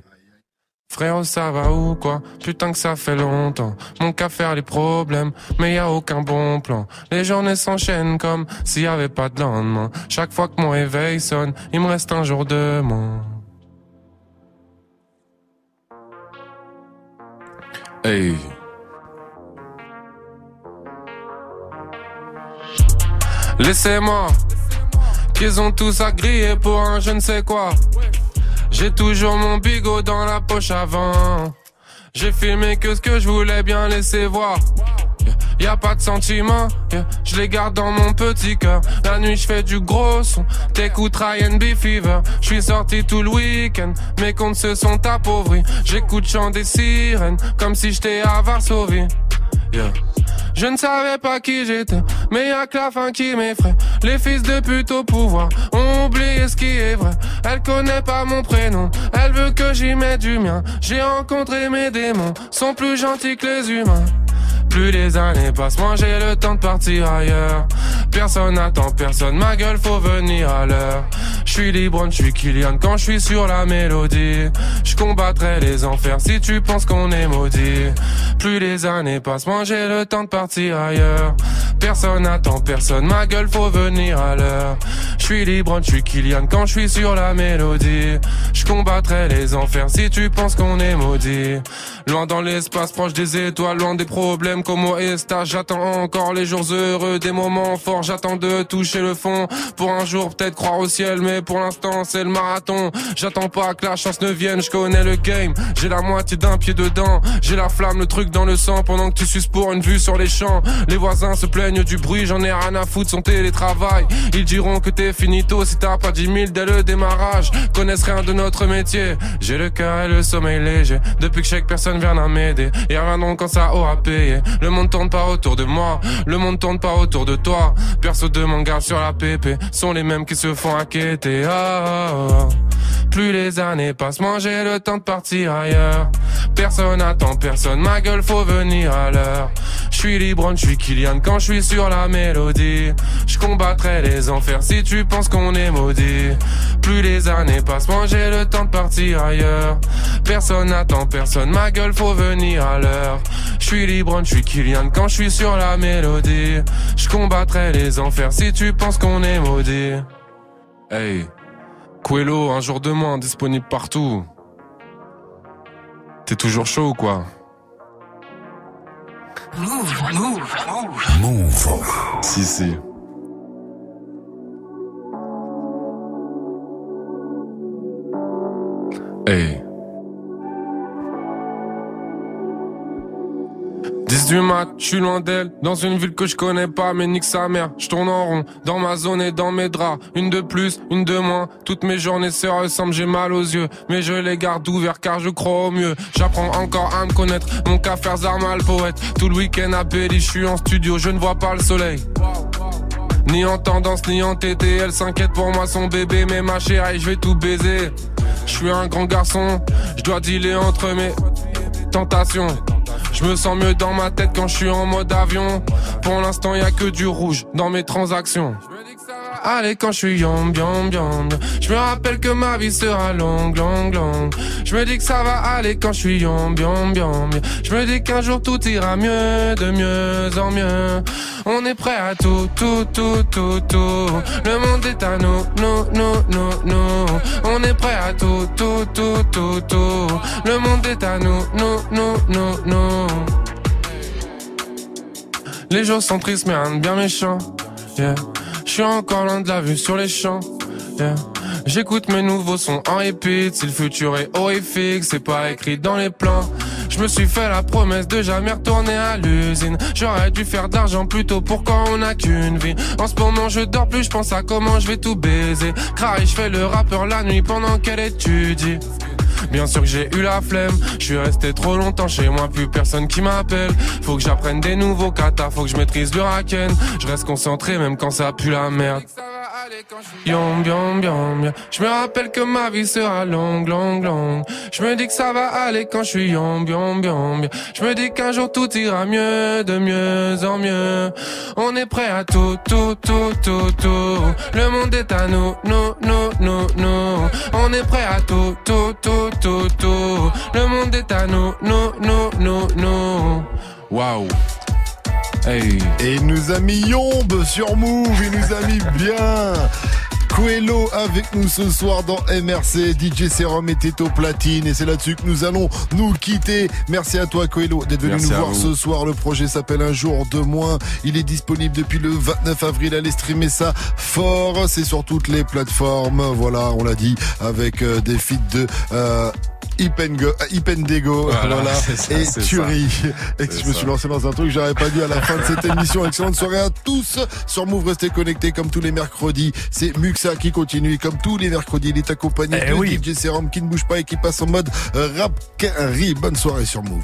Frérot, ça va ou quoi? Putain que ça fait longtemps. Mon qu'à faire les problèmes, mais y a aucun bon plan. Les journées s'enchaînent comme s'il y avait pas de lendemain. Chaque fois que mon réveil sonne, il me reste un jour de moins. Hey. Laissez-moi qu'ils ont tous à griller pour un je ne sais quoi. J'ai toujours mon bigot dans la poche avant. J'ai filmé que ce que je voulais bien laisser voir. Y a pas de sentiment, je les garde dans mon petit cœur. La nuit je fais du gros son, t'écoutes Ryan B Fever. Je suis sorti tout le week-end, mes comptes se sont appauvris. J'écoute chant des sirènes, comme si j'étais à Varsovie. Je ne savais pas qui j'étais, mais y'a que la fin qui m'effraie. Les fils de pute au pouvoir ont oublié ce qui est vrai. Elle connaît pas mon prénom, elle veut que j'y mette du mien. J'ai rencontré mes démons, sont plus gentils que les humains. Plus les années passent, moi j'ai le temps de partir ailleurs. Personne n'attend personne, ma gueule faut venir à l'heure. Je suis libre, je suis Kylian quand je suis sur la mélodie. Je combattrai les enfers si tu penses qu'on est maudit. Plus les années passent, moi j'ai le temps de partir Personne n'attend personne, ma gueule faut venir à l'heure. Je suis libre, je suis Kylian quand je suis sur la mélodie. Je combattrai les enfers si tu penses qu'on est maudit. Loin dans l'espace, proche des étoiles, loin des problèmes comme au Esta. J'attends encore les jours heureux, des moments forts. J'attends de toucher le fond pour un jour peut-être croire au ciel, mais pour l'instant c'est le marathon. J'attends pas que la chance ne vienne, je connais le game. J'ai la moitié d'un pied dedans, j'ai la flamme, le truc dans le sang pendant que tu suces pour une vue sur les Les voisins se plaignent du bruit, j'en ai rien à foutre son télétravail. Ils diront que t'es finito si t'as pas 10 000 dès le démarrage. Connaissent rien de notre métier. J'ai le cœur et le sommeil léger. Depuis que chaque personne vient à m'aider. Et reviendront quand ça aura payé. Le monde tourne pas autour de moi. Le monde tourne pas autour de toi. Perso de mon gars sur la PP sont les mêmes qui se font inquiéter. Ah, ah, ah. Plus les années passent, moi j'ai le temps de partir ailleurs. Personne attend personne, ma gueule faut venir à l'heure. Je suis libre, je suis Kylian quand je suis sur la mélodie. Je combattrai les enfers si tu penses qu'on est maudit. Plus les années passent, moi j'ai le temps de partir ailleurs. Personne attend personne, ma gueule faut venir à l'heure. Je suis libre, je suis Kylian quand je suis sur la mélodie. Je combattrai les enfers si tu penses qu'on est maudit. Hey. Quello, un jour de moins, disponible partout. T'es toujours chaud ou quoi Move, move, move. Move. Si, si. Hey. 10 du mat, je suis loin d'elle, dans une ville que je connais pas, mais nique sa mère, je tourne en rond, dans ma zone et dans mes draps, une de plus, une de moins, toutes mes journées se ressemblent, j'ai mal aux yeux, mais je les garde ouverts car je crois au mieux, j'apprends encore à me connaître, mon cas faire mal poète, tout le week-end à Belly, je suis en studio, je ne vois pas le soleil. Ni en tendance, ni en TT, elle s'inquiète pour moi, son bébé, mais ma chérie, je vais tout baiser. Je suis un grand garçon, je dois dealer entre mes tentations. Je me sens mieux dans ma tête quand je suis en mode avion. Pour l'instant, y a que du rouge dans mes transactions. Allez quand je suis yom yom yom Je me rappelle que ma vie sera longue longue longue. Je me dis que ça va aller quand je suis yom yom yom. Je me dis qu'un jour tout ira mieux de mieux en mieux. On est prêt à tout tout tout tout tout. Le monde est à nous nous nous nous nous. On est prêt à tout tout tout tout tout. Le monde est à nous nous nous nous nous. Les jours sont tristes mais bien méchant. Yeah. Je suis encore loin de la vue sur les champs. J'écoute mes nouveaux sons en repeat. Si le futur est horrifique, c'est pas écrit dans les plans. Je me suis fait la promesse de jamais retourner à l'usine. J'aurais dû faire d'argent plus tôt pour quand on a qu'une vie. En ce moment, je dors plus, je pense à comment je vais tout baiser. Cry, je fais le rappeur la nuit pendant qu'elle étudie. Bien sûr que j'ai eu la flemme. Je suis resté trop longtemps chez moi, plus personne qui m'appelle. Faut que j'apprenne des nouveaux katas, faut que je maîtrise le raken. Je reste concentré même quand ça pue la merde. Yom, yom, yom, Je me rappelle que ma vie sera longue, longue, longue. Je me dis que ça va aller quand je suis yom, yom, yom. Je me dis qu'un jour tout ira mieux, de mieux en mieux. On est prêt à tout, tout, tout, tout, tout. Le monde est à nous, nous, nous, nous, nous. On est prêt à tout, tout, tout, tout, tout. Le monde est à nous, nous, nous, nous, nous. Waouh. Et il nous a mis Yombe sur Move, il nous a mis bien. Coelho avec nous ce soir dans MRC. DJ Serum était au platine et c'est là-dessus que nous allons nous quitter. Merci à toi Coelho d'être venu nous voir ce soir. Le projet s'appelle Un jour de moins. Il est disponible depuis le 29 avril. Allez streamer ça fort. C'est sur toutes les plateformes. Voilà, on l'a dit avec euh, des feats de euh, Ipendego, voilà, et Turi. Et je me suis lancé dans un truc que j'aurais pas dû à la fin de cette émission. Excellente soirée à tous sur Move, restez connectés comme tous les mercredis. C'est Muxa qui continue comme tous les mercredis. Il est accompagné eh de DJ Serum qui ne bouge pas et qui passe en mode rap Bonne soirée sur Move.